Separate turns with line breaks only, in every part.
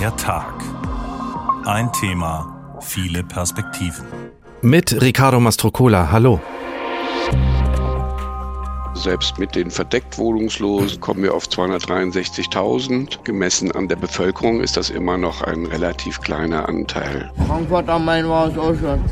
Der Tag. Ein Thema, viele Perspektiven.
Mit Ricardo Mastrocola, hallo.
Selbst mit den verdeckt Wohnungslosen kommen wir auf 263.000. Gemessen an der Bevölkerung ist das immer noch ein relativ kleiner Anteil.
Frankfurt am Main war es auch schon.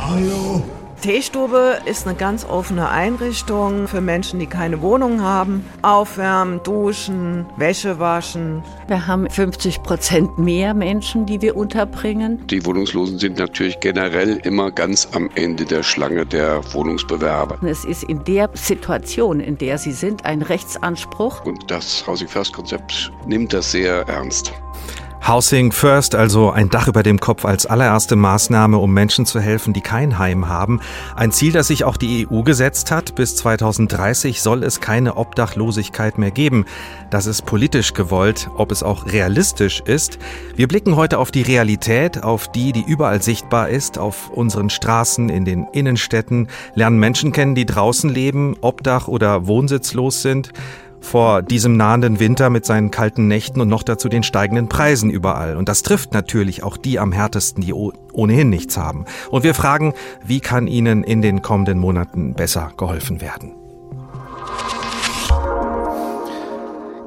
Hallo. Teestube ist eine ganz offene Einrichtung für Menschen, die keine Wohnung haben. Aufwärmen, duschen, Wäsche waschen.
Wir haben 50 Prozent mehr Menschen, die wir unterbringen.
Die Wohnungslosen sind natürlich generell immer ganz am Ende der Schlange der Wohnungsbewerber.
Es ist in der Situation, in der sie sind, ein Rechtsanspruch.
Und das Housing First Konzept nimmt das sehr ernst.
Housing First, also ein Dach über dem Kopf als allererste Maßnahme, um Menschen zu helfen, die kein Heim haben. Ein Ziel, das sich auch die EU gesetzt hat. Bis 2030 soll es keine Obdachlosigkeit mehr geben. Das ist politisch gewollt. Ob es auch realistisch ist? Wir blicken heute auf die Realität, auf die, die überall sichtbar ist, auf unseren Straßen, in den Innenstädten, lernen Menschen kennen, die draußen leben, obdach- oder wohnsitzlos sind vor diesem nahenden Winter mit seinen kalten Nächten und noch dazu den steigenden Preisen überall. Und das trifft natürlich auch die am härtesten, die ohnehin nichts haben. Und wir fragen, wie kann ihnen in den kommenden Monaten besser geholfen werden?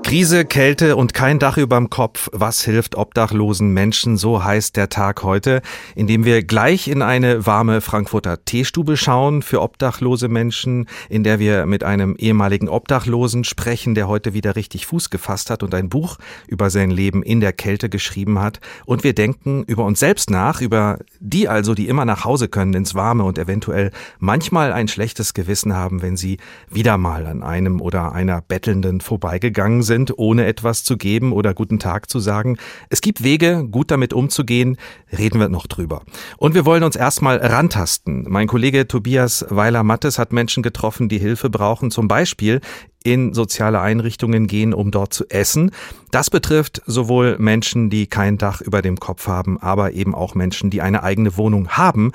Krise, Kälte und kein Dach überm Kopf. Was hilft obdachlosen Menschen? So heißt der Tag heute, in dem wir gleich in eine warme Frankfurter Teestube schauen für obdachlose Menschen, in der wir mit einem ehemaligen Obdachlosen sprechen, der heute wieder richtig Fuß gefasst hat und ein Buch über sein Leben in der Kälte geschrieben hat. Und wir denken über uns selbst nach, über die also, die immer nach Hause können ins Warme und eventuell manchmal ein schlechtes Gewissen haben, wenn sie wieder mal an einem oder einer Bettelnden vorbeigegangen sind sind, ohne etwas zu geben oder guten Tag zu sagen. Es gibt Wege, gut damit umzugehen, reden wir noch drüber. Und wir wollen uns erstmal rantasten. Mein Kollege Tobias Weiler-Mattes hat Menschen getroffen, die Hilfe brauchen, zum Beispiel in soziale Einrichtungen gehen, um dort zu essen. Das betrifft sowohl Menschen, die kein Dach über dem Kopf haben, aber eben auch Menschen, die eine eigene Wohnung haben,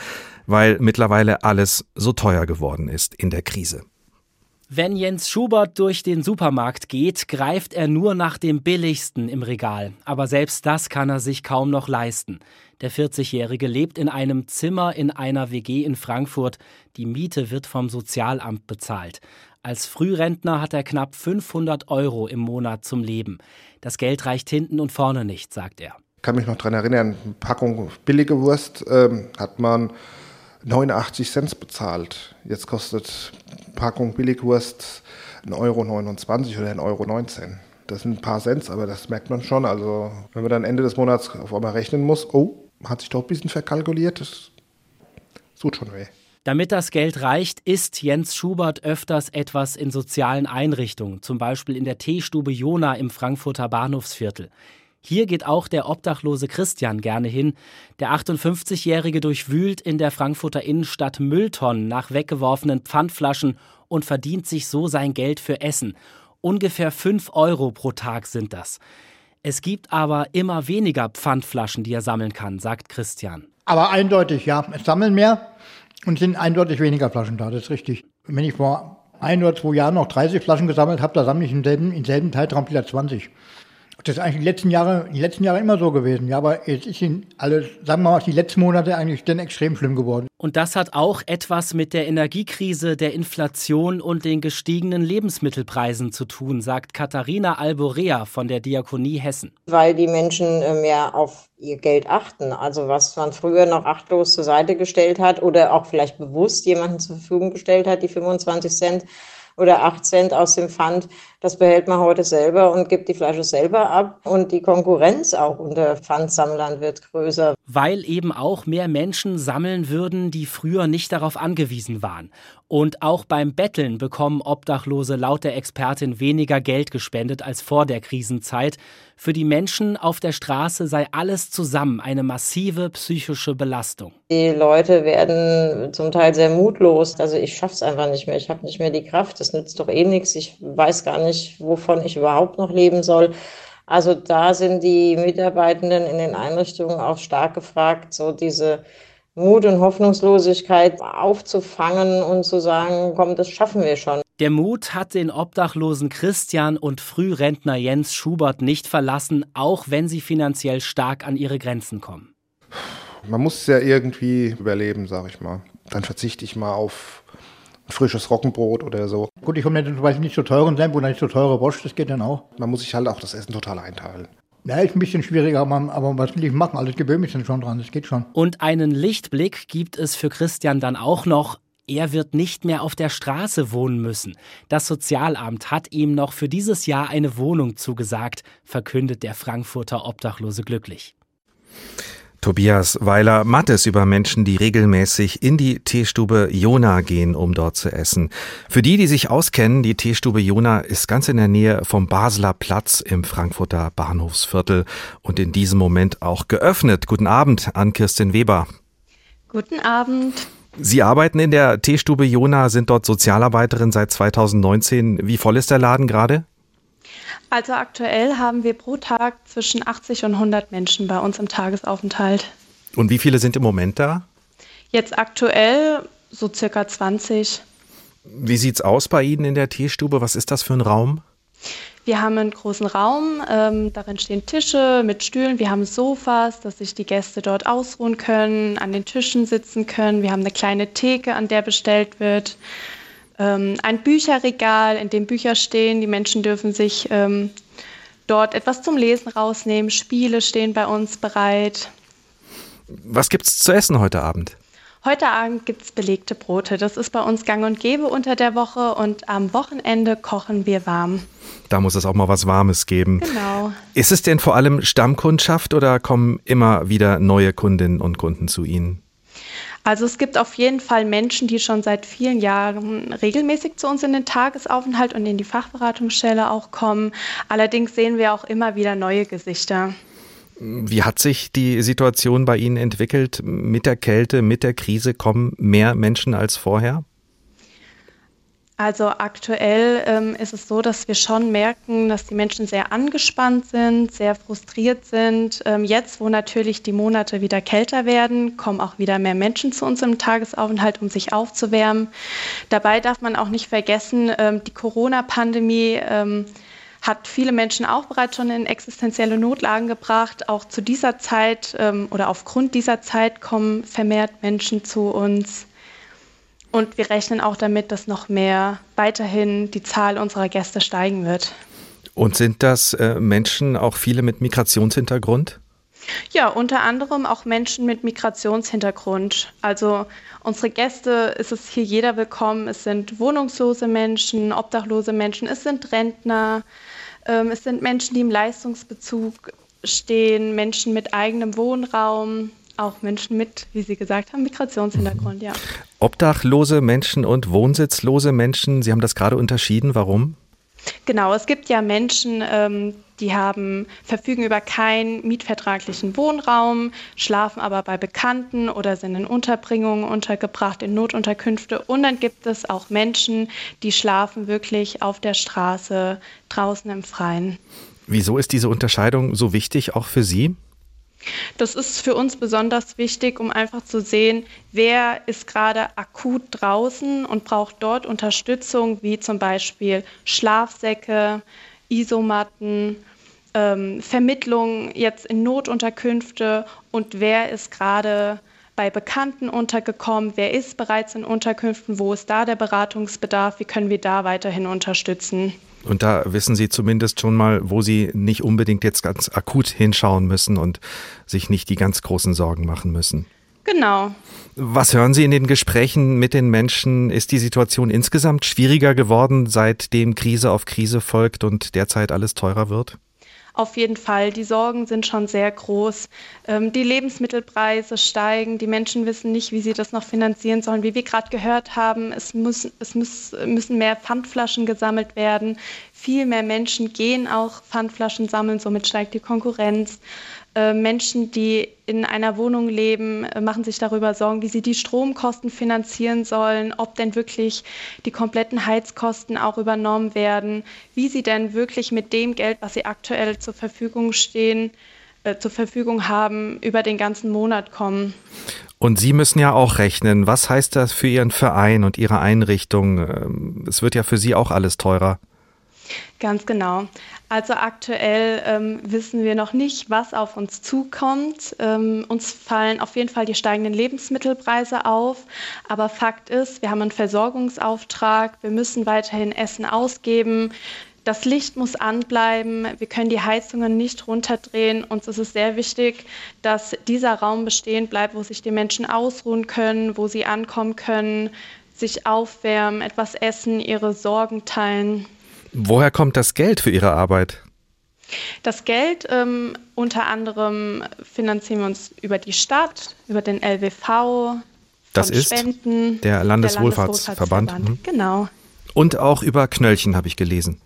weil mittlerweile alles so teuer geworden ist in der Krise.
Wenn Jens Schubert durch den Supermarkt geht, greift er nur nach dem billigsten im Regal. Aber selbst das kann er sich kaum noch leisten. Der 40-Jährige lebt in einem Zimmer in einer WG in Frankfurt. Die Miete wird vom Sozialamt bezahlt. Als Frührentner hat er knapp 500 Euro im Monat zum Leben. Das Geld reicht hinten und vorne nicht, sagt er.
Ich kann mich noch daran erinnern, eine Packung billige Wurst ähm, hat man 89 Cent bezahlt. Jetzt kostet Packung Billigwurst 1,29 Euro oder 1,19 Euro. Das sind ein paar Cent, aber das merkt man schon. Also wenn man dann Ende des Monats auf einmal rechnen muss, oh, hat sich doch ein bisschen verkalkuliert, das tut schon weh.
Damit das Geld reicht, isst Jens Schubert öfters etwas in sozialen Einrichtungen, zum Beispiel in der Teestube Jona im Frankfurter Bahnhofsviertel. Hier geht auch der obdachlose Christian gerne hin. Der 58-Jährige durchwühlt in der Frankfurter Innenstadt Mülltonnen nach weggeworfenen Pfandflaschen und verdient sich so sein Geld für Essen. Ungefähr 5 Euro pro Tag sind das. Es gibt aber immer weniger Pfandflaschen, die er sammeln kann, sagt Christian.
Aber eindeutig, ja. Es sammeln mehr und sind eindeutig weniger Flaschen da, das ist richtig. Wenn ich vor ein oder zwei Jahren noch 30 Flaschen gesammelt habe, da sammle ich im selben, im selben Zeitraum wieder 20. Das ist eigentlich die letzten Jahre, die letzten Jahre immer so gewesen. Ja, aber jetzt ist in alle, sagen wir mal, die letzten Monate eigentlich dann extrem schlimm geworden.
Und das hat auch etwas mit der Energiekrise, der Inflation und den gestiegenen Lebensmittelpreisen zu tun, sagt Katharina Alborea von der Diakonie Hessen.
Weil die Menschen mehr auf ihr Geld achten. Also was man früher noch achtlos zur Seite gestellt hat oder auch vielleicht bewusst jemanden zur Verfügung gestellt hat, die 25 Cent oder 8 Cent aus dem Pfand, das behält man heute selber und gibt die Flasche selber ab. Und die Konkurrenz auch unter Pfandsammlern wird größer.
Weil eben auch mehr Menschen sammeln würden, die früher nicht darauf angewiesen waren. Und auch beim Betteln bekommen Obdachlose laut der Expertin weniger Geld gespendet als vor der Krisenzeit. Für die Menschen auf der Straße sei alles zusammen eine massive psychische Belastung.
Die Leute werden zum Teil sehr mutlos. Also ich schaff's einfach nicht mehr. Ich habe nicht mehr die Kraft. Das nützt doch eh nichts. Ich weiß gar nicht, wovon ich überhaupt noch leben soll. Also da sind die Mitarbeitenden in den Einrichtungen auch stark gefragt, so diese Mut und Hoffnungslosigkeit aufzufangen und zu sagen, komm, das schaffen wir schon.
Der Mut hat den obdachlosen Christian und Frührentner Jens Schubert nicht verlassen, auch wenn sie finanziell stark an ihre Grenzen kommen.
Man muss es ja irgendwie überleben, sag ich mal. Dann verzichte ich mal auf ein frisches Roggenbrot oder so.
Gut, ich komme nicht, weiß nicht so teuren Tempo, nicht so teure Bosch, das geht dann auch.
Man muss sich halt auch das Essen total einteilen.
Ja, ist ein bisschen schwieriger, aber, aber was will ich machen? Alles gewöhnt mich dann schon dran, das geht schon.
Und einen Lichtblick gibt es für Christian dann auch noch. Er wird nicht mehr auf der Straße wohnen müssen. Das Sozialamt hat ihm noch für dieses Jahr eine Wohnung zugesagt, verkündet der Frankfurter Obdachlose glücklich.
Tobias Weiler Mattes über Menschen, die regelmäßig in die Teestube Jona gehen, um dort zu essen. Für die, die sich auskennen, die Teestube Jona ist ganz in der Nähe vom Basler Platz im Frankfurter Bahnhofsviertel und in diesem Moment auch geöffnet. Guten Abend an Kirstin Weber.
Guten Abend.
Sie arbeiten in der Teestube Jona, sind dort Sozialarbeiterin seit 2019. Wie voll ist der Laden gerade?
Also aktuell haben wir pro Tag zwischen 80 und 100 Menschen bei uns im Tagesaufenthalt.
Und wie viele sind im Moment da?
Jetzt aktuell so circa 20.
Wie sieht's aus bei Ihnen in der Teestube? Was ist das für ein Raum?
Wir haben einen großen Raum, ähm, darin stehen Tische mit Stühlen, wir haben Sofas, dass sich die Gäste dort ausruhen können, an den Tischen sitzen können. Wir haben eine kleine Theke, an der bestellt wird. Ähm, ein Bücherregal, in dem Bücher stehen. Die Menschen dürfen sich ähm, dort etwas zum Lesen rausnehmen. Spiele stehen bei uns bereit.
Was gibt's zu essen heute Abend?
Heute Abend gibt es belegte Brote. Das ist bei uns gang und gäbe unter der Woche und am Wochenende kochen wir warm.
Da muss es auch mal was Warmes geben.
Genau.
Ist es denn vor allem Stammkundschaft oder kommen immer wieder neue Kundinnen und Kunden zu Ihnen?
Also es gibt auf jeden Fall Menschen, die schon seit vielen Jahren regelmäßig zu uns in den Tagesaufenthalt und in die Fachberatungsstelle auch kommen. Allerdings sehen wir auch immer wieder neue Gesichter.
Wie hat sich die Situation bei Ihnen entwickelt? Mit der Kälte, mit der Krise kommen mehr Menschen als vorher?
Also aktuell ähm, ist es so, dass wir schon merken, dass die Menschen sehr angespannt sind, sehr frustriert sind. Ähm, jetzt, wo natürlich die Monate wieder kälter werden, kommen auch wieder mehr Menschen zu uns im Tagesaufenthalt, um sich aufzuwärmen. Dabei darf man auch nicht vergessen, ähm, die Corona-Pandemie ähm, hat viele Menschen auch bereits schon in existenzielle Notlagen gebracht. Auch zu dieser Zeit ähm, oder aufgrund dieser Zeit kommen vermehrt Menschen zu uns. Und wir rechnen auch damit, dass noch mehr weiterhin die Zahl unserer Gäste steigen wird.
Und sind das äh, Menschen, auch viele mit Migrationshintergrund?
Ja, unter anderem auch Menschen mit Migrationshintergrund. Also unsere Gäste ist es hier jeder willkommen. Es sind wohnungslose Menschen, obdachlose Menschen, es sind Rentner, es sind Menschen, die im Leistungsbezug stehen, Menschen mit eigenem Wohnraum, auch Menschen mit, wie Sie gesagt haben, Migrationshintergrund, ja.
Obdachlose Menschen und wohnsitzlose Menschen, Sie haben das gerade unterschieden. Warum?
Genau, es gibt ja Menschen, ähm, die haben, verfügen über keinen mietvertraglichen Wohnraum, schlafen aber bei Bekannten oder sind in Unterbringungen untergebracht, in Notunterkünfte. Und dann gibt es auch Menschen, die schlafen wirklich auf der Straße, draußen im Freien.
Wieso ist diese Unterscheidung so wichtig, auch für Sie?
Das ist für uns besonders wichtig, um einfach zu sehen, wer ist gerade akut draußen und braucht dort Unterstützung, wie zum Beispiel Schlafsäcke, Isomatten, ähm, Vermittlung jetzt in Notunterkünfte und wer ist gerade bei Bekannten untergekommen, wer ist bereits in Unterkünften, wo ist da der Beratungsbedarf, wie können wir da weiterhin unterstützen.
Und da wissen Sie zumindest schon mal, wo Sie nicht unbedingt jetzt ganz akut hinschauen müssen und sich nicht die ganz großen Sorgen machen müssen.
Genau.
Was hören Sie in den Gesprächen mit den Menschen? Ist die Situation insgesamt schwieriger geworden, seitdem Krise auf Krise folgt und derzeit alles teurer wird?
Auf jeden Fall. Die Sorgen sind schon sehr groß. Ähm, die Lebensmittelpreise steigen. Die Menschen wissen nicht, wie sie das noch finanzieren sollen. Wie wir gerade gehört haben, es, muss, es muss, müssen mehr Pfandflaschen gesammelt werden. Viel mehr Menschen gehen auch Pfandflaschen sammeln. Somit steigt die Konkurrenz. Äh, Menschen, die in einer Wohnung leben, äh, machen sich darüber Sorgen, wie sie die Stromkosten finanzieren sollen, ob denn wirklich die kompletten Heizkosten auch übernommen werden, wie sie denn wirklich mit dem Geld, was sie aktuell zur Verfügung stehen, äh, zur Verfügung haben, über den ganzen Monat kommen.
Und Sie müssen ja auch rechnen. Was heißt das für Ihren Verein und Ihre Einrichtung? Ähm, es wird ja für Sie auch alles teurer.
Ganz genau. Also aktuell ähm, wissen wir noch nicht, was auf uns zukommt. Ähm, uns fallen auf jeden Fall die steigenden Lebensmittelpreise auf. Aber Fakt ist, wir haben einen Versorgungsauftrag. Wir müssen weiterhin Essen ausgeben. Das Licht muss anbleiben. Wir können die Heizungen nicht runterdrehen. Uns ist es sehr wichtig, dass dieser Raum bestehen bleibt, wo sich die Menschen ausruhen können, wo sie ankommen können, sich aufwärmen, etwas essen, ihre Sorgen teilen.
Woher kommt das Geld für Ihre Arbeit?
Das Geld ähm, unter anderem finanzieren wir uns über die Stadt, über den LWV.
Das ist
Spenden,
der Landeswohlfahrtsverband.
Der Landeswohlfahrtsverband. Mhm. Genau.
Und auch über Knöllchen habe ich gelesen.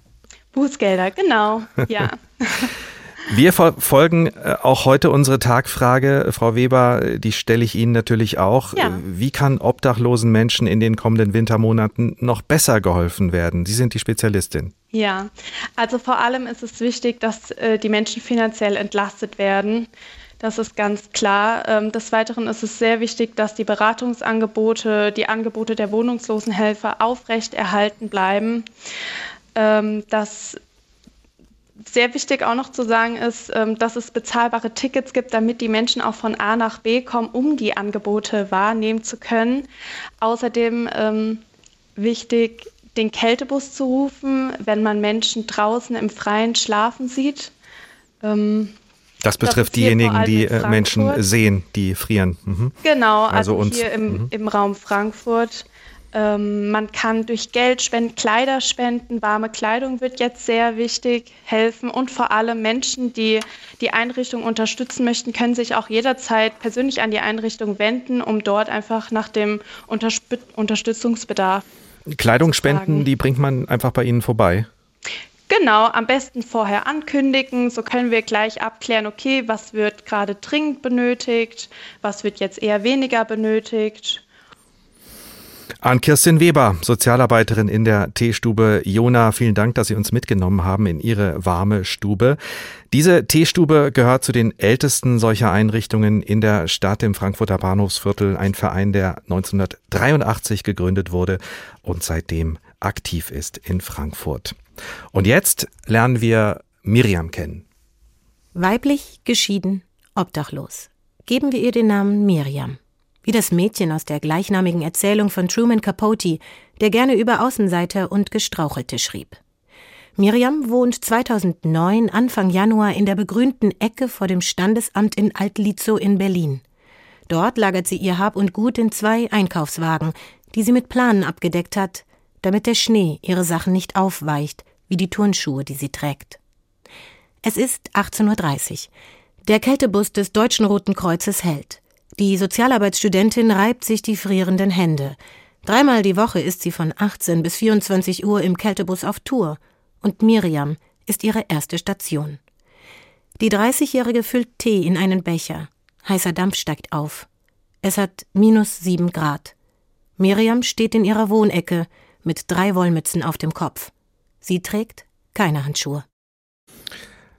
Bußgelder, genau, ja.
Wir verfolgen äh, auch heute unsere Tagfrage, Frau Weber, die stelle ich Ihnen natürlich auch. Ja. Wie kann obdachlosen Menschen in den kommenden Wintermonaten noch besser geholfen werden? Sie sind die Spezialistin.
Ja, also vor allem ist es wichtig, dass äh, die Menschen finanziell entlastet werden. Das ist ganz klar. Ähm, des Weiteren ist es sehr wichtig, dass die Beratungsangebote, die Angebote der Wohnungslosenhelfer aufrechterhalten bleiben. Ähm, dass sehr wichtig auch noch zu sagen ist, ähm, dass es bezahlbare Tickets gibt, damit die Menschen auch von A nach B kommen, um die Angebote wahrnehmen zu können. Außerdem ähm, wichtig, den Kältebus zu rufen, wenn man Menschen draußen im Freien schlafen sieht.
Ähm, das betrifft diejenigen, die äh, Menschen sehen, die frieren.
Mhm. Genau, also, also hier im, mhm. im Raum Frankfurt. Ähm, man kann durch Geld spenden, Kleider spenden, warme Kleidung wird jetzt sehr wichtig helfen und vor allem Menschen, die die Einrichtung unterstützen möchten, können sich auch jederzeit persönlich an die Einrichtung wenden, um dort einfach nach dem Untersp Unterstützungsbedarf.
Kleidung spenden, die bringt man einfach bei Ihnen vorbei.
Genau, am besten vorher ankündigen. So können wir gleich abklären, okay, was wird gerade dringend benötigt, was wird jetzt eher weniger benötigt.
An Kirstin Weber, Sozialarbeiterin in der Teestube Jona, vielen Dank, dass Sie uns mitgenommen haben in Ihre warme Stube. Diese Teestube gehört zu den ältesten solcher Einrichtungen in der Stadt im Frankfurter Bahnhofsviertel, ein Verein, der 1983 gegründet wurde und seitdem aktiv ist in Frankfurt. Und jetzt lernen wir Miriam kennen.
Weiblich, geschieden, obdachlos. Geben wir ihr den Namen Miriam wie das Mädchen aus der gleichnamigen Erzählung von Truman Capote, der gerne über Außenseiter und Gestrauchelte schrieb. Miriam wohnt 2009 Anfang Januar in der begrünten Ecke vor dem Standesamt in Altlitzow in Berlin. Dort lagert sie ihr Hab und Gut in zwei Einkaufswagen, die sie mit Planen abgedeckt hat, damit der Schnee ihre Sachen nicht aufweicht, wie die Turnschuhe, die sie trägt. Es ist 18.30 Uhr. Der Kältebus des Deutschen Roten Kreuzes hält. Die Sozialarbeitsstudentin reibt sich die frierenden Hände. Dreimal die Woche ist sie von 18 bis 24 Uhr im Kältebus auf Tour. Und Miriam ist ihre erste Station. Die 30-Jährige füllt Tee in einen Becher. Heißer Dampf steigt auf. Es hat minus sieben Grad. Miriam steht in ihrer Wohnecke mit drei Wollmützen auf dem Kopf. Sie trägt keine Handschuhe.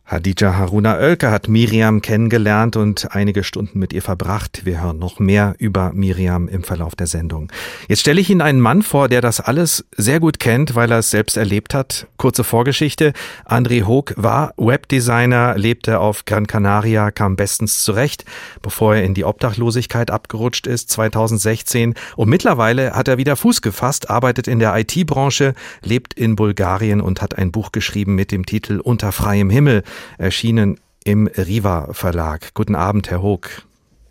Hadija Haruna Oelke hat Miriam kennengelernt und einige Stunden mit ihr verbracht. Wir hören noch mehr über Miriam im Verlauf der Sendung. Jetzt stelle ich Ihnen einen Mann vor, der das alles sehr gut kennt, weil er es selbst erlebt hat. Kurze Vorgeschichte. André Hoog war Webdesigner, lebte auf Gran Canaria, kam bestens zurecht, bevor er in die Obdachlosigkeit abgerutscht ist 2016. Und mittlerweile hat er wieder Fuß gefasst, arbeitet in der IT-Branche, lebt in Bulgarien und hat ein Buch geschrieben mit dem Titel Unter freiem Himmel erschienen im Riva Verlag. Guten Abend, Herr Hoog.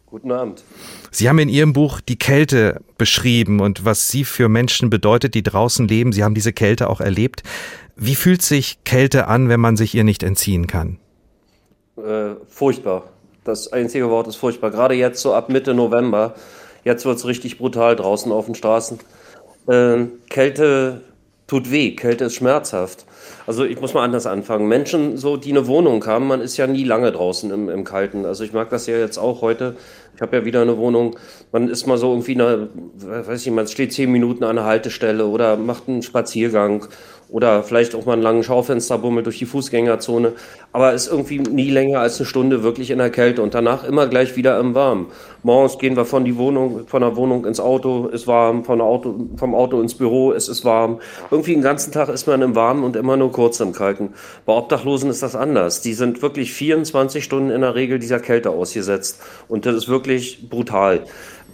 Guten Abend.
Sie haben in Ihrem Buch die Kälte beschrieben und was sie für Menschen bedeutet, die draußen leben. Sie haben diese Kälte auch erlebt. Wie fühlt sich Kälte an, wenn man sich ihr nicht entziehen kann?
Äh, furchtbar. Das einzige Wort ist furchtbar. Gerade jetzt so ab Mitte November. Jetzt wird es richtig brutal draußen auf den Straßen. Äh, Kälte tut weh. Kälte ist schmerzhaft. Also ich muss mal anders anfangen. Menschen, so die eine Wohnung haben, man ist ja nie lange draußen im, im Kalten. Also ich mag das ja jetzt auch heute. Ich habe ja wieder eine Wohnung. Man ist mal so irgendwie, eine, weiß ich, man steht zehn Minuten an einer Haltestelle oder macht einen Spaziergang oder vielleicht auch mal einen langen Schaufensterbummel durch die Fußgängerzone, aber ist irgendwie nie länger als eine Stunde wirklich in der Kälte und danach immer gleich wieder im Warmen. Morgens gehen wir von, die Wohnung, von der Wohnung ins Auto, ist warm, von Auto, vom Auto ins Büro, es ist warm. Irgendwie den ganzen Tag ist man im Warmen und immer nur kurz im Kalten. Bei Obdachlosen ist das anders. Die sind wirklich 24 Stunden in der Regel dieser Kälte ausgesetzt und das ist wirklich brutal.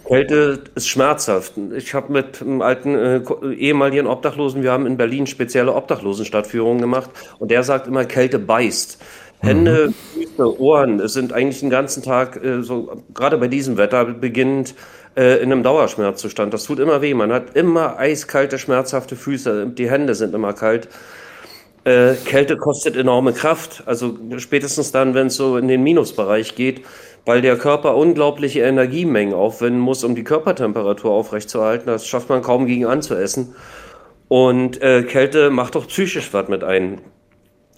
Kälte ist schmerzhaft. Ich habe mit einem alten äh, ehemaligen Obdachlosen, wir haben in Berlin spezielle Obdachlosenstadtführungen gemacht und der sagt immer, Kälte beißt. Hände, mhm. Füße, Ohren, es sind eigentlich den ganzen Tag, äh, so gerade bei diesem Wetter, beginnend äh, in einem Dauerschmerzzustand. Das tut immer weh. Man hat immer eiskalte, schmerzhafte Füße. Die Hände sind immer kalt. Äh, Kälte kostet enorme Kraft. Also spätestens dann, wenn es so in den Minusbereich geht, weil der Körper unglaubliche Energiemengen aufwenden muss, um die Körpertemperatur aufrechtzuerhalten. Das schafft man kaum gegen anzuessen. Und äh, Kälte macht auch psychisch was mit ein.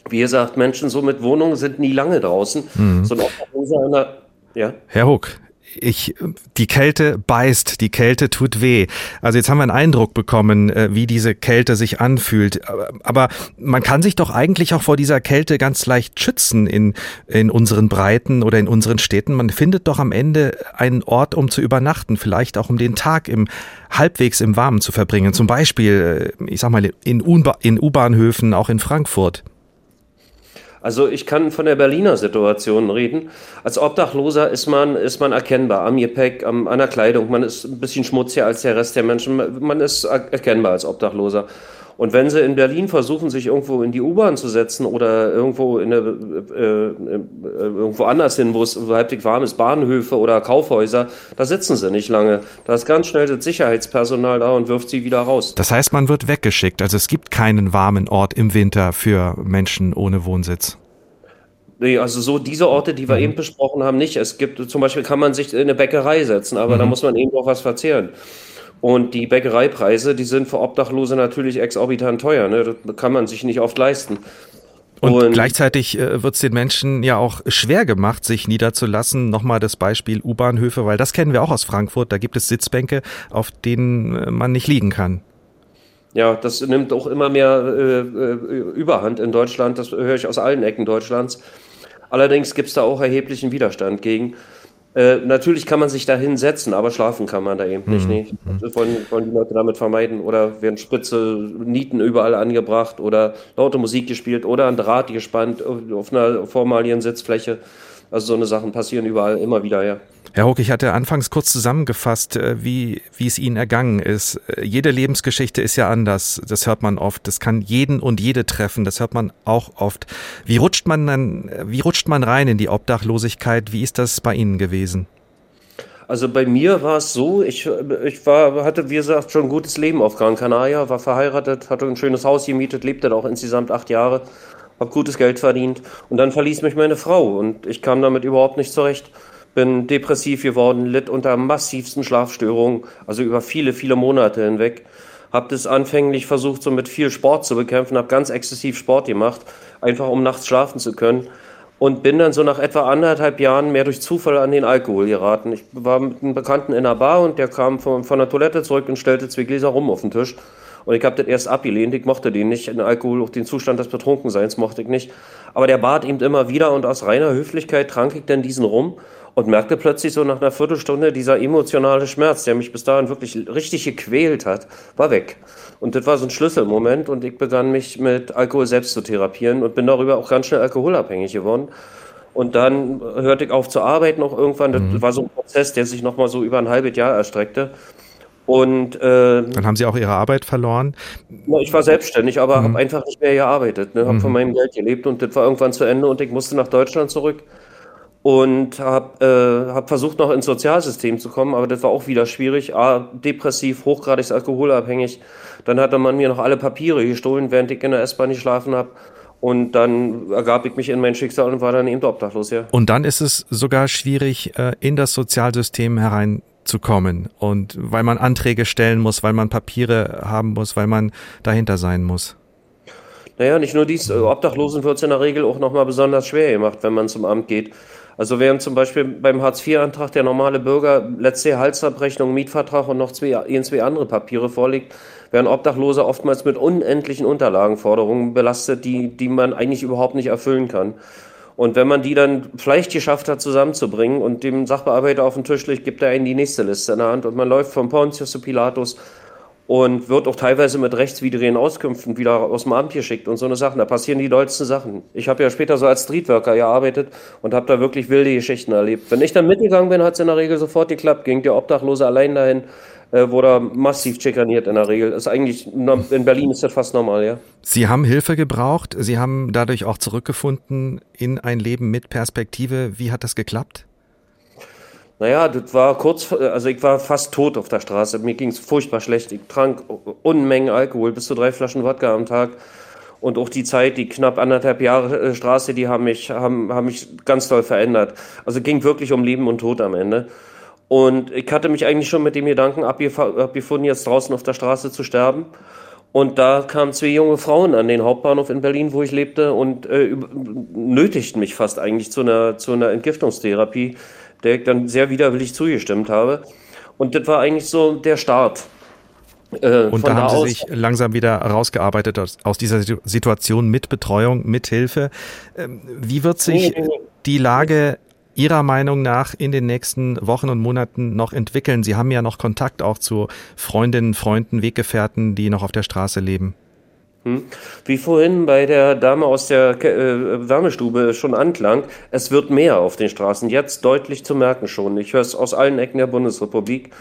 Wie gesagt, Menschen so mit Wohnungen sind nie lange draußen. Mhm. So ein
ja? Herr Huck, ich, die Kälte beißt, die Kälte tut weh. Also jetzt haben wir einen Eindruck bekommen, äh, wie diese Kälte sich anfühlt. Aber man kann sich doch eigentlich auch vor dieser Kälte ganz leicht schützen in, in unseren Breiten oder in unseren Städten. Man findet doch am Ende einen Ort, um zu übernachten, vielleicht auch um den Tag im halbwegs im Warmen zu verbringen. Zum Beispiel, äh, ich sag mal, in U-Bahnhöfen, auch in Frankfurt.
Also ich kann von der Berliner Situation reden. Als Obdachloser ist man, ist man erkennbar am Gepäck, am, an der Kleidung. Man ist ein bisschen schmutziger als der Rest der Menschen. Man ist erkennbar als Obdachloser. Und wenn sie in Berlin versuchen, sich irgendwo in die U-Bahn zu setzen oder irgendwo, in eine, äh, äh, irgendwo anders hin, wo es halbwegs warm ist, Bahnhöfe oder Kaufhäuser, da sitzen sie nicht lange. Da ist ganz schnell das Sicherheitspersonal da und wirft sie wieder raus.
Das heißt, man wird weggeschickt. Also es gibt keinen warmen Ort im Winter für Menschen ohne Wohnsitz.
Nee, also so diese Orte, die wir mhm. eben besprochen haben, nicht. Es gibt zum Beispiel kann man sich in eine Bäckerei setzen, aber mhm. da muss man eben auch was verzehren. Und die Bäckereipreise, die sind für Obdachlose natürlich exorbitant teuer. Ne? Das kann man sich nicht oft leisten.
Und, und gleichzeitig äh, wird es den Menschen ja auch schwer gemacht, sich niederzulassen. Nochmal das Beispiel U-Bahnhöfe, weil das kennen wir auch aus Frankfurt. Da gibt es Sitzbänke, auf denen äh, man nicht liegen kann.
Ja, das nimmt auch immer mehr äh, äh Überhand in Deutschland. Das höre ich aus allen Ecken Deutschlands. Allerdings gibt es da auch erheblichen Widerstand gegen. Äh, natürlich kann man sich da hinsetzen, aber schlafen kann man da eben nicht. Mhm. Nee. Das wollen, wollen die Leute damit vermeiden. Oder werden spitze Nieten überall angebracht oder laute Musik gespielt oder ein Draht gespannt auf einer vormaligen Sitzfläche. Also so eine Sachen passieren überall immer wieder, ja.
Herr Hock, ich hatte anfangs kurz zusammengefasst, äh, wie, wie es Ihnen ergangen ist. Äh, jede Lebensgeschichte ist ja anders. Das hört man oft. Das kann jeden und jede treffen. Das hört man auch oft. Wie rutscht man dann, wie rutscht man rein in die Obdachlosigkeit? Wie ist das bei Ihnen gewesen?
Also bei mir war es so, ich, ich war, hatte, wie gesagt, schon ein gutes Leben auf Gran Canaria, war verheiratet, hatte ein schönes Haus gemietet, lebte da auch insgesamt acht Jahre, habe gutes Geld verdient und dann verließ mich meine Frau und ich kam damit überhaupt nicht zurecht bin depressiv geworden, litt unter massivsten Schlafstörungen, also über viele, viele Monate hinweg. Habe das anfänglich versucht, so mit viel Sport zu bekämpfen, habe ganz exzessiv Sport gemacht, einfach um nachts schlafen zu können. Und bin dann so nach etwa anderthalb Jahren mehr durch Zufall an den Alkohol geraten. Ich war mit einem Bekannten in einer Bar und der kam von, von der Toilette zurück und stellte zwei Gläser rum auf den Tisch. Und ich habe das erst abgelehnt, ich mochte den nicht. Den Alkohol, auch den Zustand des Betrunkenseins mochte ich nicht. Aber der bat ihm immer wieder und aus reiner Höflichkeit trank ich dann diesen rum und merkte plötzlich so nach einer Viertelstunde, dieser emotionale Schmerz, der mich bis dahin wirklich richtig gequält hat, war weg. Und das war so ein Schlüsselmoment und ich begann mich mit Alkohol selbst zu therapieren und bin darüber auch ganz schnell alkoholabhängig geworden. Und dann hörte ich auf zu arbeiten auch irgendwann. Das mhm. war so ein Prozess, der sich nochmal so über ein halbes Jahr erstreckte. Und äh,
dann haben Sie auch Ihre Arbeit verloren?
Ich war selbstständig, aber mhm. habe einfach nicht mehr gearbeitet. Ne? Habe mhm. von meinem Geld gelebt und das war irgendwann zu Ende und ich musste nach Deutschland zurück und habe äh, hab versucht, noch ins Sozialsystem zu kommen, aber das war auch wieder schwierig. A, depressiv, hochgradig alkoholabhängig. Dann hatte man mir noch alle Papiere gestohlen, während ich in der S-Bahn geschlafen habe. Und dann ergab ich mich in mein Schicksal und war dann eben obdachlos, ja.
Und dann ist es sogar schwierig, äh, in das Sozialsystem hereinzukommen. Und weil man Anträge stellen muss, weil man Papiere haben muss, weil man dahinter sein muss.
Naja, nicht nur dies, Obdachlosen wird es in der Regel auch nochmal besonders schwer gemacht, wenn man zum Amt geht. Also während zum Beispiel beim Hartz-IV-Antrag der normale Bürger letzte Halsabrechnung, Mietvertrag und noch zwei, zwei andere Papiere vorlegt, werden Obdachlose oftmals mit unendlichen Unterlagenforderungen belastet, die, die man eigentlich überhaupt nicht erfüllen kann. Und wenn man die dann vielleicht geschafft hat, zusammenzubringen und dem Sachbearbeiter auf den Tisch legt, gibt er ihnen die nächste Liste in der Hand und man läuft von Pontius zu Pilatus und wird auch teilweise mit rechtswidrigen Auskünften wieder aus dem Amt geschickt und so eine Sachen. Da passieren die dollsten Sachen. Ich habe ja später so als Streetworker gearbeitet und habe da wirklich wilde Geschichten erlebt. Wenn ich dann mitgegangen bin, hat es in der Regel sofort geklappt. Ging der Obdachlose allein dahin, äh, wurde massiv schikaniert in der Regel. Ist eigentlich, in Berlin ist das fast normal, ja.
Sie haben Hilfe gebraucht. Sie haben dadurch auch zurückgefunden in ein Leben mit Perspektive. Wie hat das geklappt?
Naja, das war kurz, also ich war fast tot auf der Straße. Mir ging es furchtbar schlecht. Ich trank Unmengen Alkohol, bis zu drei Flaschen Wodka am Tag. Und auch die Zeit, die knapp anderthalb Jahre äh, Straße, die haben mich, haben, haben mich ganz toll verändert. Also ging wirklich um Leben und Tod am Ende. Und ich hatte mich eigentlich schon mit dem Gedanken abgefunden, jetzt draußen auf der Straße zu sterben. Und da kamen zwei junge Frauen an den Hauptbahnhof in Berlin, wo ich lebte, und äh, nötigten mich fast eigentlich zu einer, zu einer Entgiftungstherapie der ich dann sehr widerwillig zugestimmt habe. Und das war eigentlich so der Start.
Äh, und da haben Sie sich langsam wieder rausgearbeitet aus, aus, dieser Situation mit Betreuung, mit Hilfe. Ähm, wie wird sich die Lage Ihrer Meinung nach in den nächsten Wochen und Monaten noch entwickeln? Sie haben ja noch Kontakt auch zu Freundinnen, Freunden, Weggefährten, die noch auf der Straße leben.
Hm? Wie vorhin bei der Dame aus der äh, Wärmestube schon anklang, es wird mehr auf den Straßen, jetzt deutlich zu merken schon. Ich höre es aus allen Ecken der Bundesrepublik.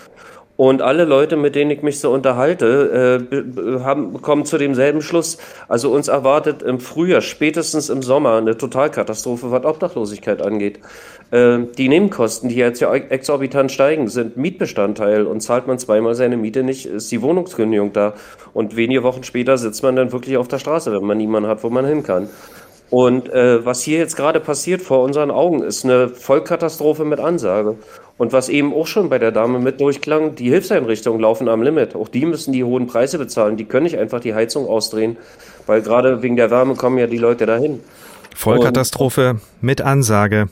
Und alle Leute, mit denen ich mich so unterhalte, äh, haben, kommen zu demselben Schluss. Also uns erwartet im Frühjahr, spätestens im Sommer, eine Totalkatastrophe, was Obdachlosigkeit angeht. Äh, die Nebenkosten, die jetzt ja exorbitant steigen, sind Mietbestandteil und zahlt man zweimal seine Miete nicht, ist die Wohnungskündigung da. Und wenige Wochen später sitzt man dann wirklich auf der Straße, wenn man niemanden hat, wo man hin kann. Und äh, was hier jetzt gerade passiert vor unseren Augen, ist eine Vollkatastrophe mit Ansage. Und was eben auch schon bei der Dame mit durchklang, die Hilfseinrichtungen laufen am Limit. Auch die müssen die hohen Preise bezahlen. Die können nicht einfach die Heizung ausdrehen, weil gerade wegen der Wärme kommen ja die Leute dahin.
Vollkatastrophe Und mit Ansage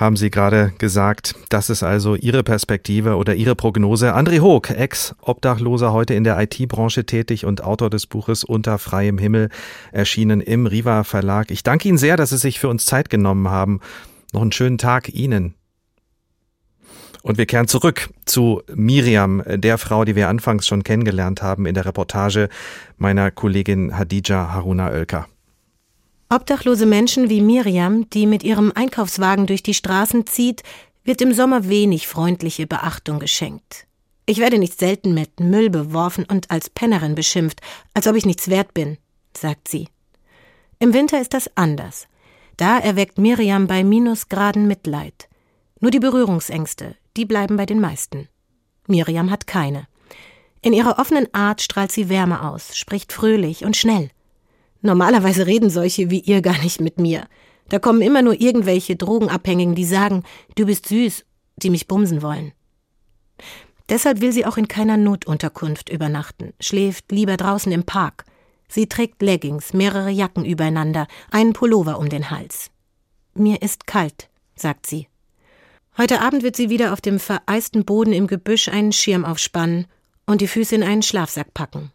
haben Sie gerade gesagt. Das ist also Ihre Perspektive oder Ihre Prognose. André Hoog, Ex-Obdachloser, heute in der IT-Branche tätig und Autor des Buches Unter freiem Himmel, erschienen im Riva Verlag. Ich danke Ihnen sehr, dass Sie sich für uns Zeit genommen haben. Noch einen schönen Tag Ihnen. Und wir kehren zurück zu Miriam, der Frau, die wir anfangs schon kennengelernt haben in der Reportage meiner Kollegin Hadija Haruna Oelker.
Obdachlose Menschen wie Miriam, die mit ihrem Einkaufswagen durch die Straßen zieht, wird im Sommer wenig freundliche Beachtung geschenkt. Ich werde nicht selten mit Müll beworfen und als Pennerin beschimpft, als ob ich nichts wert bin, sagt sie. Im Winter ist das anders. Da erweckt Miriam bei Minusgraden Mitleid. Nur die Berührungsängste, die bleiben bei den meisten. Miriam hat keine. In ihrer offenen Art strahlt sie Wärme aus, spricht fröhlich und schnell. Normalerweise reden solche wie ihr gar nicht mit mir. Da kommen immer nur irgendwelche Drogenabhängigen, die sagen, du bist süß, die mich bumsen wollen. Deshalb will sie auch in keiner Notunterkunft übernachten, schläft lieber draußen im Park. Sie trägt Leggings, mehrere Jacken übereinander, einen Pullover um den Hals. Mir ist kalt, sagt sie. Heute Abend wird sie wieder auf dem vereisten Boden im Gebüsch einen Schirm aufspannen und die Füße in einen Schlafsack packen.